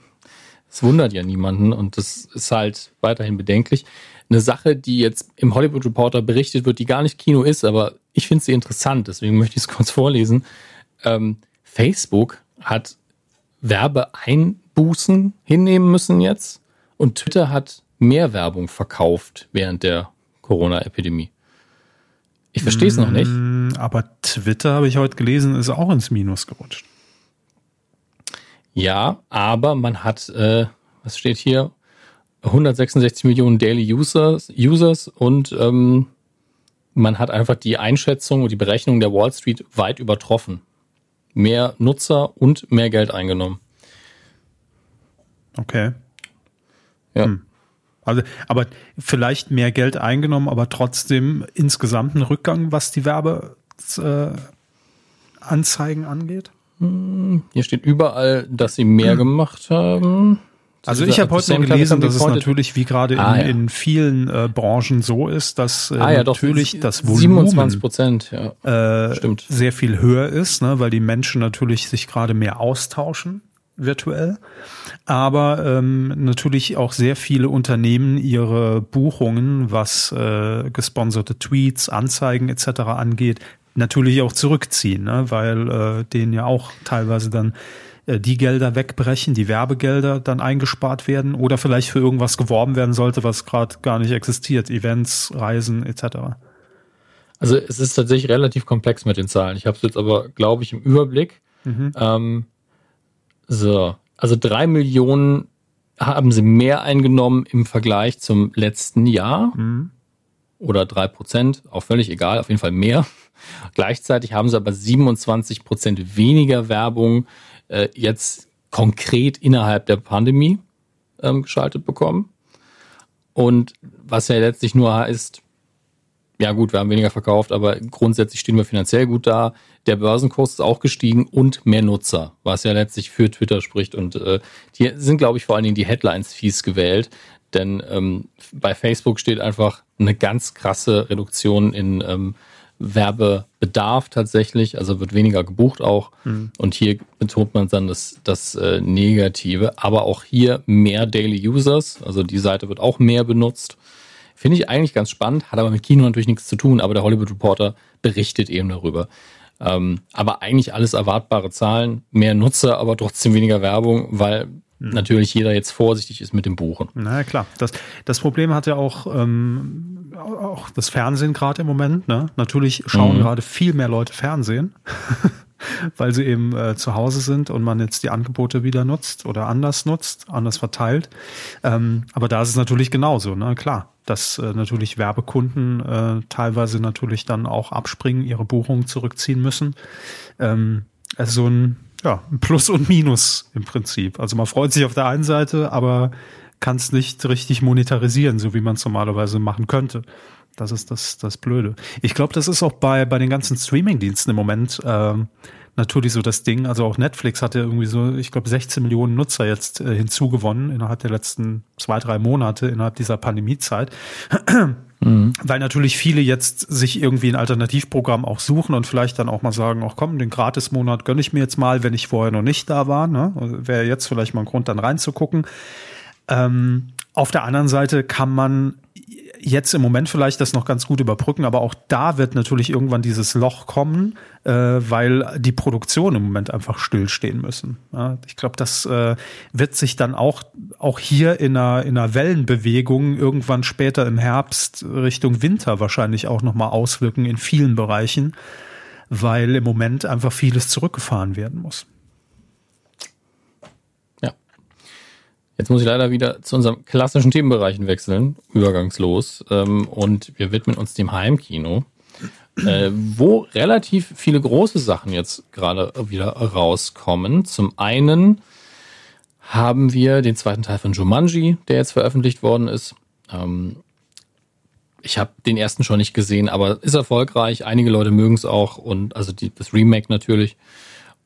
es wundert ja niemanden und das ist halt weiterhin bedenklich. Eine Sache, die jetzt im Hollywood Reporter berichtet wird, die gar nicht Kino ist, aber ich finde sie interessant, deswegen [laughs] möchte ich es kurz vorlesen. Ähm, Facebook hat Werbeeinbußen hinnehmen müssen jetzt und Twitter hat mehr Werbung verkauft während der Corona-Epidemie. Ich verstehe es noch nicht. Mm, aber Twitter, habe ich heute gelesen, ist auch ins Minus gerutscht. Ja, aber man hat, äh, was steht hier? 166 Millionen Daily Users, Users und ähm, man hat einfach die Einschätzung und die Berechnung der Wall Street weit übertroffen. Mehr Nutzer und mehr Geld eingenommen. Okay. Ja. Hm. Also, aber vielleicht mehr Geld eingenommen, aber trotzdem insgesamt ein Rückgang, was die Werbeanzeigen angeht? Hm, hier steht überall, dass sie mehr hm. gemacht haben. Also ich habe heute noch gelesen, dass es natürlich wie gerade ah, in, ja. in, vielen äh, Branchen so ist, dass äh, ah, ja, natürlich doch, das Volumen 27 ja. äh, Stimmt. sehr viel höher ist, ne, weil die Menschen natürlich sich gerade mehr austauschen virtuell. Aber ähm, natürlich auch sehr viele Unternehmen ihre Buchungen, was äh, gesponserte Tweets, Anzeigen etc. angeht, natürlich auch zurückziehen, ne? weil äh, denen ja auch teilweise dann äh, die Gelder wegbrechen, die Werbegelder dann eingespart werden oder vielleicht für irgendwas geworben werden sollte, was gerade gar nicht existiert, Events, Reisen etc. Also es ist tatsächlich relativ komplex mit den Zahlen. Ich habe es jetzt aber, glaube ich, im Überblick. Mhm. Ähm, so, also drei Millionen haben sie mehr eingenommen im Vergleich zum letzten Jahr. Mhm. Oder drei Prozent, auch völlig egal, auf jeden Fall mehr. [laughs] Gleichzeitig haben sie aber 27 Prozent weniger Werbung äh, jetzt konkret innerhalb der Pandemie ähm, geschaltet bekommen. Und was ja letztlich nur heißt, ja gut, wir haben weniger verkauft, aber grundsätzlich stehen wir finanziell gut da. Der Börsenkurs ist auch gestiegen und mehr Nutzer, was ja letztlich für Twitter spricht. Und äh, die sind, glaube ich, vor allen Dingen die Headlines fies gewählt. Denn ähm, bei Facebook steht einfach eine ganz krasse Reduktion in ähm, Werbebedarf tatsächlich, also wird weniger gebucht auch. Mhm. Und hier betont man dann das, das äh, Negative, aber auch hier mehr Daily Users, also die Seite wird auch mehr benutzt. Finde ich eigentlich ganz spannend, hat aber mit Kino natürlich nichts zu tun, aber der Hollywood Reporter berichtet eben darüber. Ähm, aber eigentlich alles erwartbare Zahlen, mehr Nutzer, aber trotzdem weniger Werbung, weil mhm. natürlich jeder jetzt vorsichtig ist mit dem Buchen. Na klar, das, das Problem hat ja auch, ähm, auch das Fernsehen gerade im Moment. Ne? Natürlich schauen mhm. gerade viel mehr Leute Fernsehen. [laughs] [laughs] weil sie eben äh, zu Hause sind und man jetzt die Angebote wieder nutzt oder anders nutzt, anders verteilt. Ähm, aber da ist es natürlich genauso, ne? Klar, dass äh, natürlich Werbekunden äh, teilweise natürlich dann auch abspringen, ihre Buchungen zurückziehen müssen. Ähm, also so ein, ja, ein Plus und Minus im Prinzip. Also man freut sich auf der einen Seite, aber kann es nicht richtig monetarisieren, so wie man es normalerweise machen könnte. Das ist das, das Blöde. Ich glaube, das ist auch bei, bei den ganzen Streaming-Diensten im Moment ähm, natürlich so das Ding. Also auch Netflix hatte irgendwie so, ich glaube, 16 Millionen Nutzer jetzt äh, hinzugewonnen innerhalb der letzten zwei, drei Monate, innerhalb dieser Pandemiezeit. Mhm. Weil natürlich viele jetzt sich irgendwie ein Alternativprogramm auch suchen und vielleicht dann auch mal sagen, ach komm, den Gratismonat gönne ich mir jetzt mal, wenn ich vorher noch nicht da war. Ne? Wäre jetzt vielleicht mal ein Grund, dann reinzugucken. Ähm, auf der anderen Seite kann man jetzt im Moment vielleicht das noch ganz gut überbrücken, aber auch da wird natürlich irgendwann dieses Loch kommen, äh, weil die Produktion im Moment einfach stillstehen müssen. Ja, ich glaube, das äh, wird sich dann auch, auch hier in einer, in einer Wellenbewegung irgendwann später im Herbst Richtung Winter wahrscheinlich auch nochmal auswirken in vielen Bereichen, weil im Moment einfach vieles zurückgefahren werden muss. Jetzt muss ich leider wieder zu unserem klassischen Themenbereichen wechseln, übergangslos. Ähm, und wir widmen uns dem Heimkino, äh, wo relativ viele große Sachen jetzt gerade wieder rauskommen. Zum einen haben wir den zweiten Teil von Jumanji, der jetzt veröffentlicht worden ist. Ähm, ich habe den ersten schon nicht gesehen, aber ist erfolgreich. Einige Leute mögen es auch und also die, das Remake natürlich.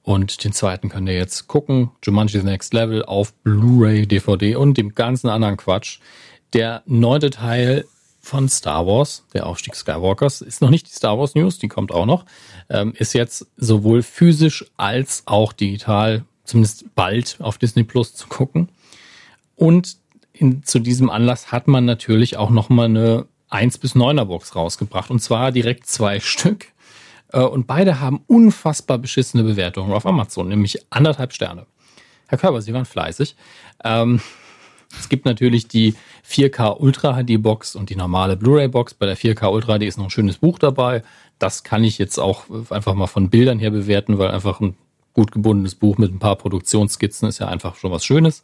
Und den zweiten könnt ihr jetzt gucken. Jumanji The Next Level auf Blu-ray, DVD und dem ganzen anderen Quatsch. Der neunte Teil von Star Wars, der Aufstieg Skywalkers, ist noch nicht die Star Wars News, die kommt auch noch, ähm, ist jetzt sowohl physisch als auch digital, zumindest bald auf Disney Plus zu gucken. Und in, zu diesem Anlass hat man natürlich auch nochmal eine 1 bis 9er Box rausgebracht und zwar direkt zwei Stück. Äh, und beide haben unfassbar beschissene Bewertungen auf Amazon, nämlich anderthalb Sterne. Herr Körber, Sie waren fleißig. Ähm, es gibt natürlich die 4K Ultra HD Box und die normale Blu-ray Box. Bei der 4K Ultra HD ist noch ein schönes Buch dabei. Das kann ich jetzt auch einfach mal von Bildern her bewerten, weil einfach ein gut gebundenes Buch mit ein paar Produktionsskizzen ist ja einfach schon was Schönes.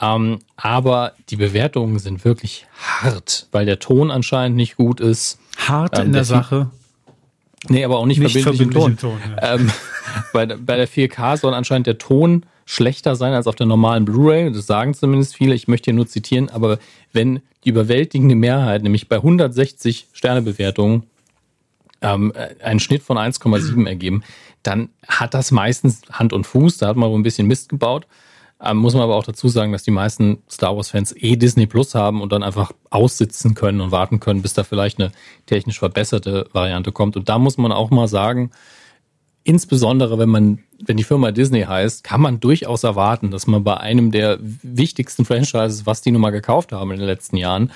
Ähm, aber die Bewertungen sind wirklich hart, weil der Ton anscheinend nicht gut ist. Hart ähm, in der, der Sache. Nee, aber auch nicht, nicht verbindlich, verbindlich Ton. Ton ja. ähm, [laughs] bei, bei der 4K soll anscheinend der Ton schlechter sein als auf der normalen Blu-ray. Das sagen zumindest viele. Ich möchte hier nur zitieren. Aber wenn die überwältigende Mehrheit, nämlich bei 160 Sternebewertungen, ähm, einen Schnitt von 1,7 ergeben, dann hat das meistens Hand und Fuß. Da hat man wohl ein bisschen Mist gebaut. Ähm, muss man aber auch dazu sagen, dass die meisten Star Wars-Fans eh Disney Plus haben und dann einfach aussitzen können und warten können, bis da vielleicht eine technisch verbesserte Variante kommt. Und da muss man auch mal sagen, insbesondere wenn man, wenn die Firma Disney heißt, kann man durchaus erwarten, dass man bei einem der wichtigsten Franchises, was die nun mal gekauft haben in den letzten Jahren,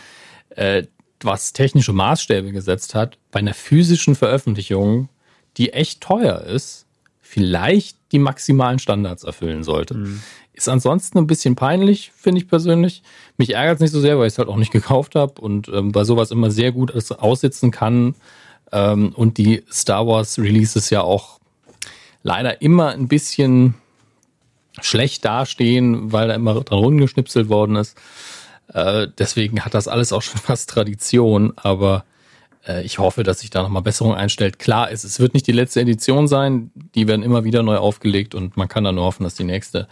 äh, was technische Maßstäbe gesetzt hat, bei einer physischen Veröffentlichung, die echt teuer ist, vielleicht die maximalen Standards erfüllen sollte. Mhm. Ist ansonsten ein bisschen peinlich, finde ich persönlich. Mich ärgert es nicht so sehr, weil ich es halt auch nicht [laughs] gekauft habe und ähm, bei sowas immer sehr gut aussitzen kann. Ähm, und die Star Wars Releases ja auch leider immer ein bisschen schlecht dastehen, weil da immer dran rumgeschnipselt worden ist. Äh, deswegen hat das alles auch schon [laughs] fast Tradition, aber ich hoffe, dass sich da nochmal Besserung einstellt. Klar ist, es wird nicht die letzte Edition sein, die werden immer wieder neu aufgelegt und man kann dann nur hoffen, dass die nächste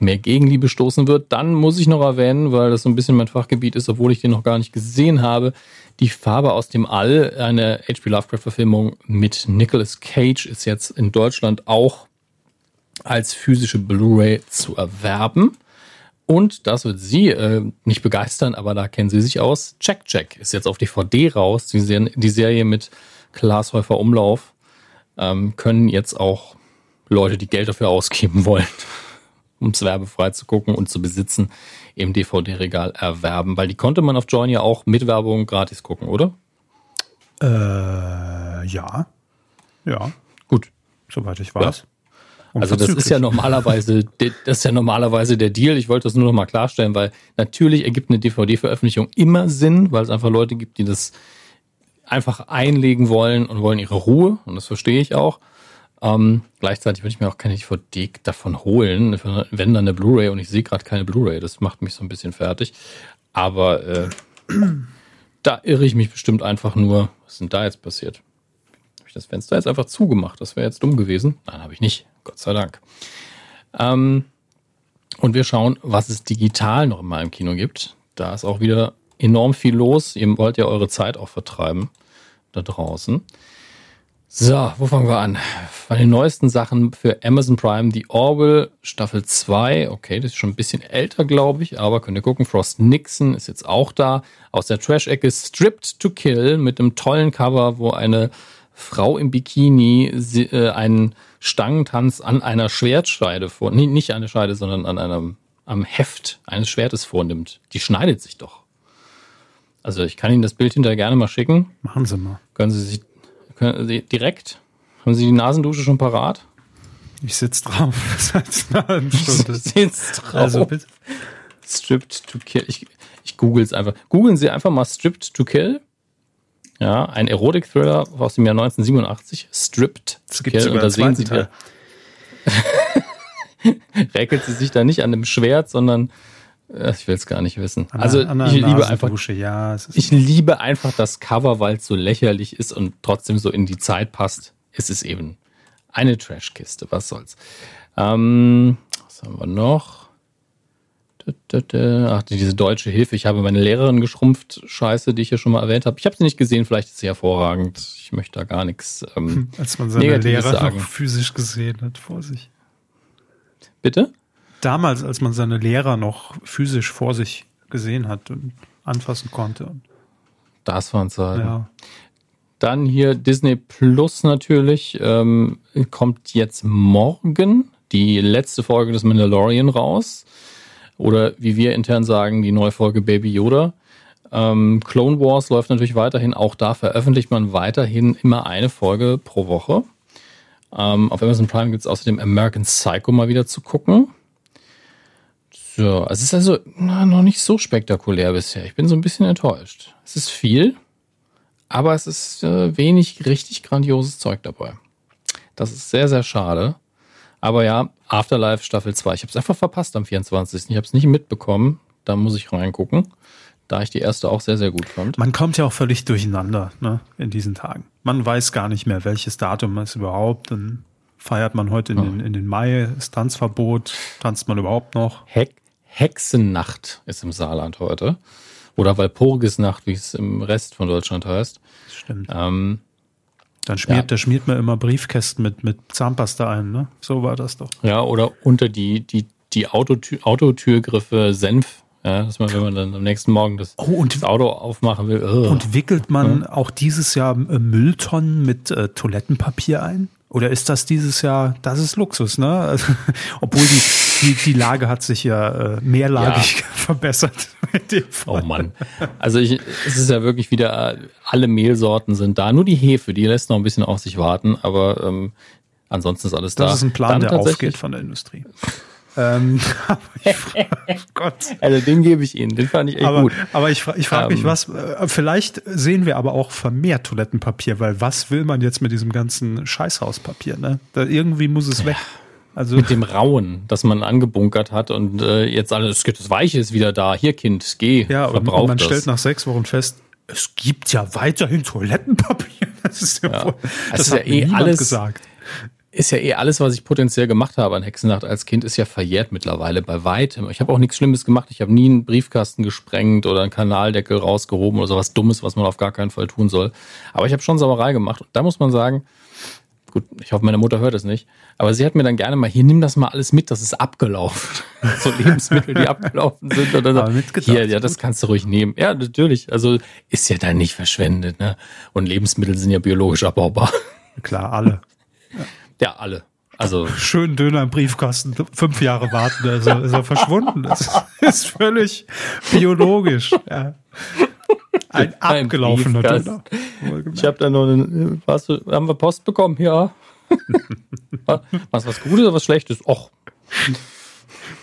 mehr Gegenliebe stoßen wird. Dann muss ich noch erwähnen, weil das so ein bisschen mein Fachgebiet ist, obwohl ich den noch gar nicht gesehen habe, die Farbe aus dem All, eine H.P. Lovecraft-Verfilmung mit Nicolas Cage, ist jetzt in Deutschland auch als physische Blu-ray zu erwerben. Und das wird Sie äh, nicht begeistern, aber da kennen Sie sich aus. Check Check ist jetzt auf DVD raus. Die, Serie, die Serie mit Klaas Häufer Umlauf ähm, können jetzt auch Leute, die Geld dafür ausgeben wollen, [laughs] um es werbefrei zu gucken und zu besitzen, im DVD-Regal erwerben. Weil die konnte man auf Join ja auch mit Werbung gratis gucken, oder? Äh, ja. Ja. Gut. Soweit ich weiß. Ja. Also das ist ja normalerweise, das ist ja normalerweise der Deal. Ich wollte das nur noch mal klarstellen, weil natürlich ergibt eine DVD-Veröffentlichung immer Sinn, weil es einfach Leute gibt, die das einfach einlegen wollen und wollen ihre Ruhe und das verstehe ich auch. Ähm, gleichzeitig würde ich mir auch keine DVD davon holen, wenn dann eine Blu-ray und ich sehe gerade keine Blu-ray. Das macht mich so ein bisschen fertig. Aber äh, da irre ich mich bestimmt einfach nur. Was ist denn da jetzt passiert? Habe ich das Fenster jetzt einfach zugemacht? Das wäre jetzt dumm gewesen. Nein, habe ich nicht. Gott sei Dank. Ähm, und wir schauen, was es digital noch in meinem Kino gibt. Da ist auch wieder enorm viel los. Ihr wollt ja eure Zeit auch vertreiben da draußen. So, wo fangen wir an? Von den neuesten Sachen für Amazon Prime, die Orwell Staffel 2. Okay, das ist schon ein bisschen älter, glaube ich, aber könnt ihr gucken. Frost Nixon ist jetzt auch da. Aus der Trash-Ecke Stripped to Kill mit einem tollen Cover, wo eine Frau im Bikini äh, einen Stangentanz an einer Schwertscheide vor, nee, nicht eine Scheide, sondern an einem, am Heft eines Schwertes vornimmt. Die schneidet sich doch. Also ich kann Ihnen das Bild hinterher gerne mal schicken. Machen Sie mal. Können Sie sich können Sie direkt? Haben Sie die Nasendusche schon parat? Ich sitze drauf [laughs] seit einer halben Stunde. [laughs] sitzt drauf. Also bitte. Stripped to Kill. Ich, ich google es einfach. Googeln Sie einfach mal Stripped to Kill. Ja, ein Erotik-Thriller aus dem Jahr 1987. Stripped to Kill. Und da sehen Sie, Teil. [laughs] räkelt sie sich da nicht an dem Schwert, sondern äh, ich will es gar nicht wissen. An also an ich liebe einfach, ja, ich liebe einfach das Cover, weil es so lächerlich ist und trotzdem so in die Zeit passt. Es ist eben eine Trashkiste. Was soll's? Ähm, was haben wir noch? Ach, diese deutsche Hilfe. Ich habe meine Lehrerin geschrumpft. Scheiße, die ich ja schon mal erwähnt habe. Ich habe sie nicht gesehen. Vielleicht ist sie hervorragend. Ich möchte da gar nichts. Ähm, Als man seine Lehrer noch physisch gesehen hat vor sich. Bitte? damals, als man seine Lehrer noch physisch vor sich gesehen hat und anfassen konnte. Das waren Zeiten. Ja. Dann hier Disney Plus natürlich. Ähm, kommt jetzt morgen die letzte Folge des Mandalorian raus. Oder wie wir intern sagen, die neue Folge Baby Yoda. Ähm, Clone Wars läuft natürlich weiterhin. Auch da veröffentlicht man weiterhin immer eine Folge pro Woche. Ähm, auf Amazon Prime gibt es außerdem American Psycho mal wieder zu gucken. Ja, es ist also na, noch nicht so spektakulär bisher. Ich bin so ein bisschen enttäuscht. Es ist viel, aber es ist äh, wenig richtig grandioses Zeug dabei. Das ist sehr, sehr schade. Aber ja, Afterlife Staffel 2. Ich habe es einfach verpasst am 24. Ich habe es nicht mitbekommen. Da muss ich reingucken, da ich die erste auch sehr, sehr gut fand. Man kommt ja auch völlig durcheinander ne, in diesen Tagen. Man weiß gar nicht mehr, welches Datum es überhaupt. Dann feiert man heute in, den, in den Mai, ist Tanzverbot, tanzt man überhaupt noch? Heck, Hexennacht ist im Saarland heute. Oder Walpurgisnacht, wie es im Rest von Deutschland heißt. Stimmt. Ähm, Dann schmiert, ja. da schmiert man immer Briefkästen mit, mit Zahnpasta ein, ne? So war das doch. Ja, oder unter die, die, die Autotür, Autotürgriffe Senf. Ja, dass man, wenn man dann am nächsten Morgen das, oh, und, das Auto aufmachen will. Oh. Und wickelt man ja. auch dieses Jahr äh, Mülltonnen mit äh, Toilettenpapier ein? Oder ist das dieses Jahr, das ist Luxus, ne? Also, [laughs] obwohl die, die, die Lage hat sich ja äh, mehrlagig ja. [laughs] verbessert. Mit dem Fall. Oh Mann. Also ich, es ist ja wirklich wieder, alle Mehlsorten sind da. Nur die Hefe, die lässt noch ein bisschen auf sich warten, aber ähm, ansonsten ist alles das da. Das ist ein Plan, Dann der aufgeht von der Industrie. Ähm, [laughs] Gott. Also den gebe ich Ihnen, den fand ich echt aber, gut. Aber ich, ich frage mich, ähm, was, äh, vielleicht sehen wir aber auch vermehrt Toilettenpapier, weil was will man jetzt mit diesem ganzen Scheißhauspapier, ne? Da irgendwie muss es weg. Also mit dem Rauen, das man angebunkert hat und äh, jetzt alles, das Weiche ist wieder da. Hier, Kind, geh. Ja, und, und man das. stellt nach sechs Wochen fest, es gibt ja weiterhin Toilettenpapier. [laughs] Das ist ja, ja. Wohl, das, das hat ja eh alles gesagt. Ist ja eh alles, was ich potenziell gemacht habe an Hexennacht als Kind, ist ja verjährt mittlerweile bei weitem. Ich habe auch nichts Schlimmes gemacht. Ich habe nie einen Briefkasten gesprengt oder einen Kanaldeckel rausgehoben oder sowas Dummes, was man auf gar keinen Fall tun soll. Aber ich habe schon Sauerei gemacht. Und da muss man sagen, Gut, ich hoffe, meine Mutter hört es nicht. Aber sie hat mir dann gerne mal, hier, nimm das mal alles mit, das ist abgelaufen. [laughs] so Lebensmittel, die abgelaufen sind. Oder so. mitgedacht, hier, ja, das kannst du ruhig nehmen. Ja, natürlich. Also ist ja dann nicht verschwendet. Ne? Und Lebensmittel sind ja biologisch abbaubar. Klar, alle. Ja, [laughs] ja alle. Also schön Döner im Briefkasten, fünf Jahre warten, also ist er verschwunden. Das [laughs] ist völlig biologisch. Ja. Ein abgelaufener Döner. Ich habe da noch eine, was, haben wir Post bekommen? Ja. was was Gutes oder was Schlechtes? Och.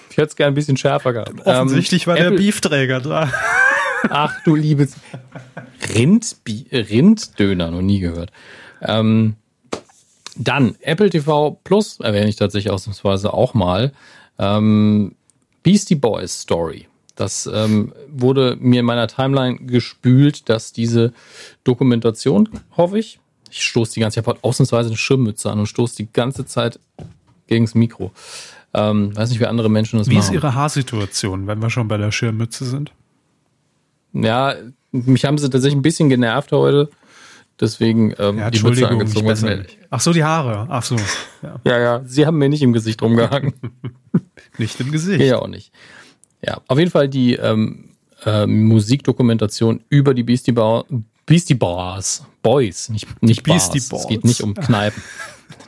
Ich hätte es gerne ein bisschen schärfer gehabt. Offensichtlich ähm, war Apple, der Beefträger da. Ach du liebes Rind, Rinddöner, noch nie gehört. Ähm, dann Apple TV Plus erwähne ich tatsächlich ausnahmsweise auch mal. Ähm, Beastie Boys Story. Das ähm, wurde mir in meiner Timeline gespült, dass diese Dokumentation, hoffe ich, ich stoße die ganze Zeit ausnahmsweise eine Schirmmütze an und stoße die ganze Zeit gegen das Mikro. Ähm, weiß nicht, wie andere Menschen das wie machen. Wie ist Ihre Haarsituation, wenn wir schon bei der Schirmmütze sind? Ja, mich haben sie tatsächlich ein bisschen genervt heute. Deswegen ähm, ja, die Mütze angezogen. Ich Ach so, die Haare. Ach so. Ja. [laughs] ja, ja. Sie haben mir nicht im Gesicht rumgehangen. [laughs] nicht im Gesicht. Ja, auch nicht. Ja, auf jeden Fall die ähm, äh, Musikdokumentation über die Beastie, ba Beastie Bars. Boys, nicht, nicht Beastie Bars. Balls. Es geht nicht um Kneipen.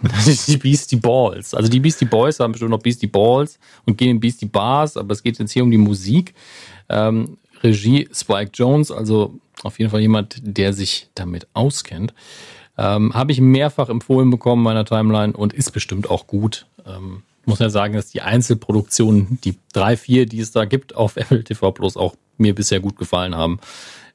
Das ist die Beastie Balls. Also die Beastie Boys haben bestimmt noch Beastie Balls und gehen in Beastie Bars, aber es geht jetzt hier um die Musik. Ähm, Regie Spike Jones, also auf jeden Fall jemand, der sich damit auskennt. Ähm, Habe ich mehrfach empfohlen bekommen meiner Timeline und ist bestimmt auch gut. Ähm, muss ja sagen, dass die Einzelproduktionen, die drei, vier, die es da gibt auf [laughs] Apple TV Plus, auch mir bisher gut gefallen haben.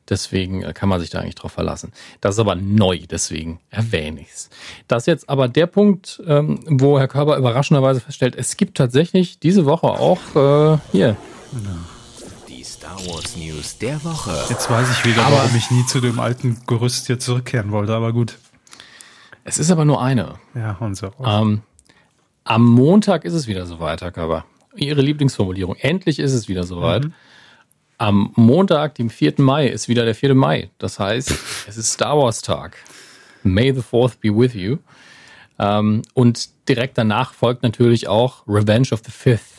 Deswegen äh, kann man sich da eigentlich drauf verlassen. Das ist aber neu, deswegen erwähne ich es. Das ist jetzt aber der Punkt, ähm, wo Herr Körber überraschenderweise feststellt, es gibt tatsächlich diese Woche auch äh, hier. Die Star Wars News der Woche. Jetzt weiß ich wieder, aber warum ich nie zu dem alten Gerüst hier zurückkehren wollte, aber gut. Es ist aber nur eine. Ja, und so. Ähm, am Montag ist es wieder soweit, Herr Körber. Ihre Lieblingsformulierung. Endlich ist es wieder soweit. Mhm. Am Montag, dem 4. Mai, ist wieder der 4. Mai. Das heißt, es ist Star Wars Tag. May the 4th be with you. Ähm, und direkt danach folgt natürlich auch Revenge of the Fifth.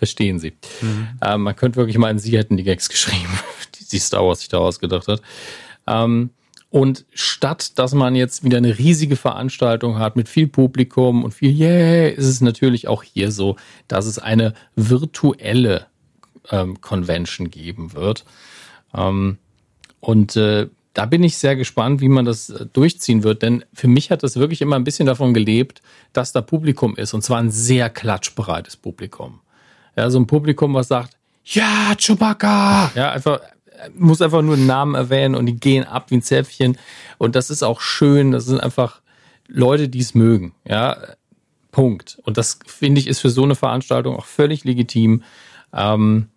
Verstehen Sie. Mhm. Ähm, man könnte wirklich meinen, Sie hätten die Gags [laughs] geschrieben, die, die Star Wars sich da ausgedacht hat. Ähm, und statt dass man jetzt wieder eine riesige Veranstaltung hat mit viel Publikum und viel Yeah, ist es natürlich auch hier so, dass es eine virtuelle ähm, Convention geben wird. Ähm, und äh, da bin ich sehr gespannt, wie man das äh, durchziehen wird, denn für mich hat das wirklich immer ein bisschen davon gelebt, dass da Publikum ist und zwar ein sehr klatschbereites Publikum. Ja, so ein Publikum, was sagt, ja, Chewbacca! Ja, einfach, muss einfach nur einen Namen erwähnen und die gehen ab wie ein Zäpfchen. Und das ist auch schön, das sind einfach Leute, die es mögen. Ja, Punkt. Und das finde ich ist für so eine Veranstaltung auch völlig legitim. Ähm,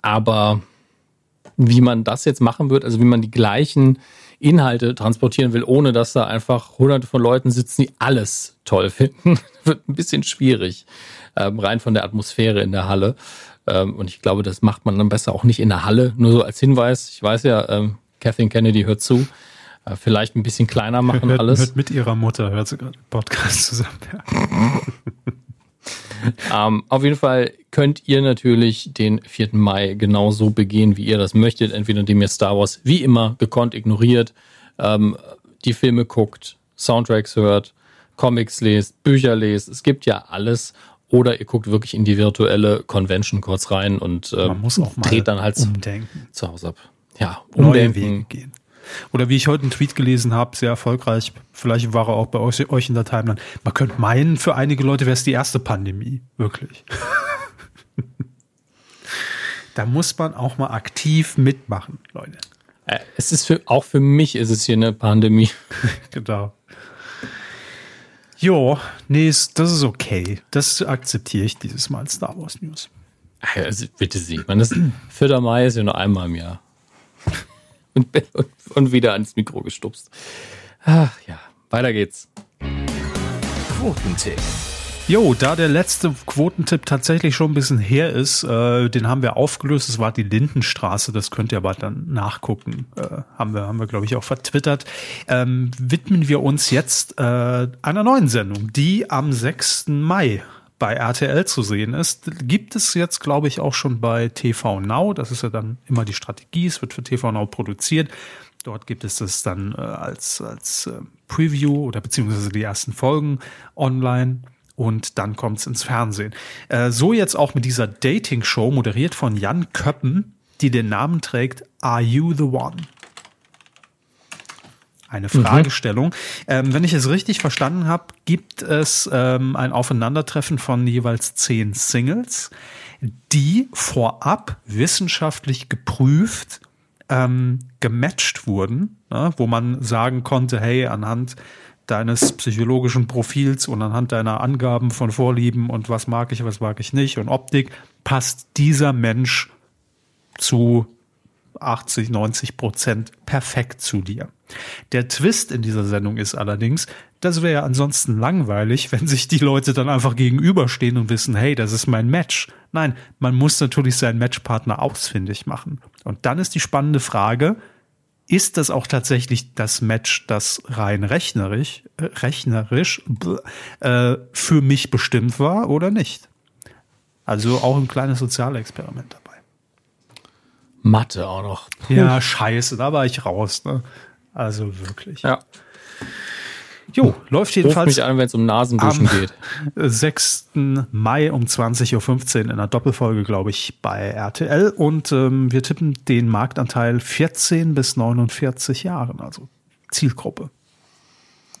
aber wie man das jetzt machen wird, also wie man die gleichen Inhalte transportieren will, ohne dass da einfach hunderte von Leuten sitzen, die alles toll finden, [laughs] wird ein bisschen schwierig. Ähm, rein von der Atmosphäre in der Halle. Ähm, und ich glaube, das macht man dann besser auch nicht in der Halle. Nur so als Hinweis. Ich weiß ja, ähm, Kathleen Kennedy hört zu. Äh, vielleicht ein bisschen kleiner machen hört, alles. Hört mit ihrer Mutter, hört sie gerade Podcast zusammen. Ja. [laughs] ähm, auf jeden Fall könnt ihr natürlich den 4. Mai genauso begehen, wie ihr das möchtet. Entweder indem ihr Star Wars wie immer gekonnt ignoriert, ähm, die Filme guckt, Soundtracks hört, Comics lest, Bücher lest. Es gibt ja alles. Oder ihr guckt wirklich in die virtuelle Convention kurz rein und äh, dreht dann halt umdenken. zu Hause ab. Ja, umdenken. Neue Wege gehen. Oder wie ich heute einen Tweet gelesen habe, sehr erfolgreich, vielleicht war er auch bei euch, euch in der Timeline. Man könnte meinen, für einige Leute wäre es die erste Pandemie, wirklich. [laughs] da muss man auch mal aktiv mitmachen, Leute. Äh, es ist für, auch für mich ist es hier eine Pandemie. [laughs] genau. Jo, nee, das ist okay. Das akzeptiere ich dieses Mal Star Wars News. Also bitte Sie, man das 4. Mai ist ja nur einmal im Jahr [laughs] und, wieder ans Mikro gestupst. Ach ja, weiter geht's. Quotentipp. Jo, da der letzte Quotentipp tatsächlich schon ein bisschen her ist, äh, den haben wir aufgelöst. Es war die Lindenstraße, das könnt ihr aber dann nachgucken. Äh, haben wir, haben wir glaube ich auch vertwittert. Ähm, widmen wir uns jetzt äh, einer neuen Sendung, die am 6. Mai bei RTL zu sehen ist, gibt es jetzt, glaube ich, auch schon bei TV Now. Das ist ja dann immer die Strategie. Es wird für TV Now produziert. Dort gibt es das dann äh, als, als äh, Preview oder beziehungsweise die ersten Folgen online und dann kommt es ins Fernsehen. Äh, so jetzt auch mit dieser Dating-Show, moderiert von Jan Köppen, die den Namen trägt Are You the One? Eine mhm. Fragestellung. Mhm. Ähm, wenn ich es richtig verstanden habe, gibt es ähm, ein Aufeinandertreffen von jeweils zehn Singles, die vorab wissenschaftlich geprüft ähm, gematcht wurden, ne, wo man sagen konnte, hey, anhand deines psychologischen Profils und anhand deiner Angaben von Vorlieben und was mag ich, was mag ich nicht und Optik, passt dieser Mensch zu 80, 90 Prozent perfekt zu dir. Der Twist in dieser Sendung ist allerdings, das wäre ja ansonsten langweilig, wenn sich die Leute dann einfach gegenüberstehen und wissen, hey, das ist mein Match. Nein, man muss natürlich seinen Matchpartner ausfindig machen. Und dann ist die spannende Frage, ist das auch tatsächlich das Match, das rein rechnerisch, äh, rechnerisch äh, für mich bestimmt war oder nicht? Also auch ein kleines Sozialexperiment. Mathe auch noch. Puh. Ja, scheiße, da war ich raus. Ne? Also wirklich. Ja. Jo, läuft jedenfalls. Ruf mich an, wenn es um Nasenduschen am geht. [laughs] 6. Mai um 20.15 Uhr in einer Doppelfolge, glaube ich, bei RTL. Und ähm, wir tippen den Marktanteil 14 bis 49 Jahren, also Zielgruppe.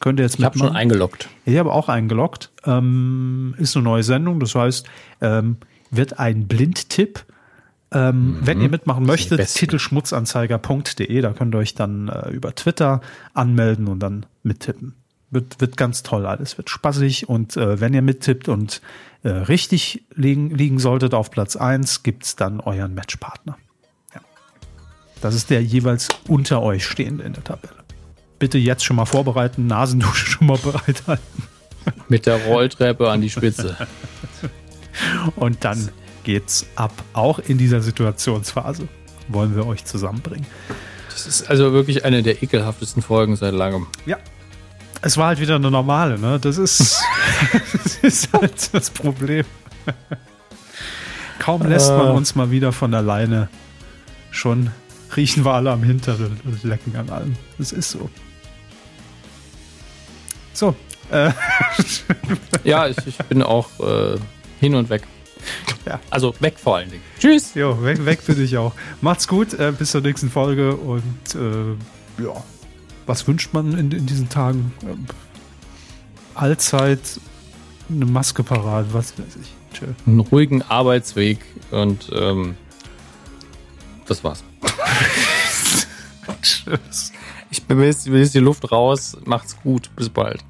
Könnt ihr jetzt Ich habe schon eingeloggt. Ich habe auch eingeloggt. Ähm, ist eine neue Sendung, das heißt, ähm, wird ein Blindtipp. Ähm, Mhm. Wenn ihr mitmachen möchtet, titelschmutzanzeiger.de, da könnt ihr euch dann äh, über Twitter anmelden und dann mittippen. Wird, wird ganz toll alles, wird spaßig und äh, wenn ihr mittippt und äh, richtig liegen, liegen solltet auf Platz eins, gibt's dann euren Matchpartner. Ja. Das ist der jeweils unter euch stehende in der Tabelle. Bitte jetzt schon mal vorbereiten, Nasendusche schon mal bereithalten. Mit der Rolltreppe an die Spitze. [laughs] Und dann geht's ab. Auch in dieser Situationsphase wollen wir euch zusammenbringen. Das ist also wirklich eine der ekelhaftesten Folgen seit langem. Ja. Es war halt wieder eine normale, ne? Das ist, [laughs] das ist halt das Problem. Kaum lässt man Äh. uns mal wieder von alleine. Schon riechen wir alle am Hinteren und lecken an allem. Das ist so. So. Äh, Ja, ich, ich bin auch äh, hin und weg. Ja. Also weg vor allen Dingen. Tschüss. jo, weg, weg bin ich auch. Macht's gut, äh, bis zur nächsten Folge und äh, ja. Was wünscht man in, in diesen Tagen? Ähm, allzeit eine Maske parat, was weiß ich. Tschö. Einen ruhigen Arbeitsweg und ähm, das war's. [laughs] Tschüss. Ich bin mir jetzt, die Luft raus. Macht's gut. Bis bald.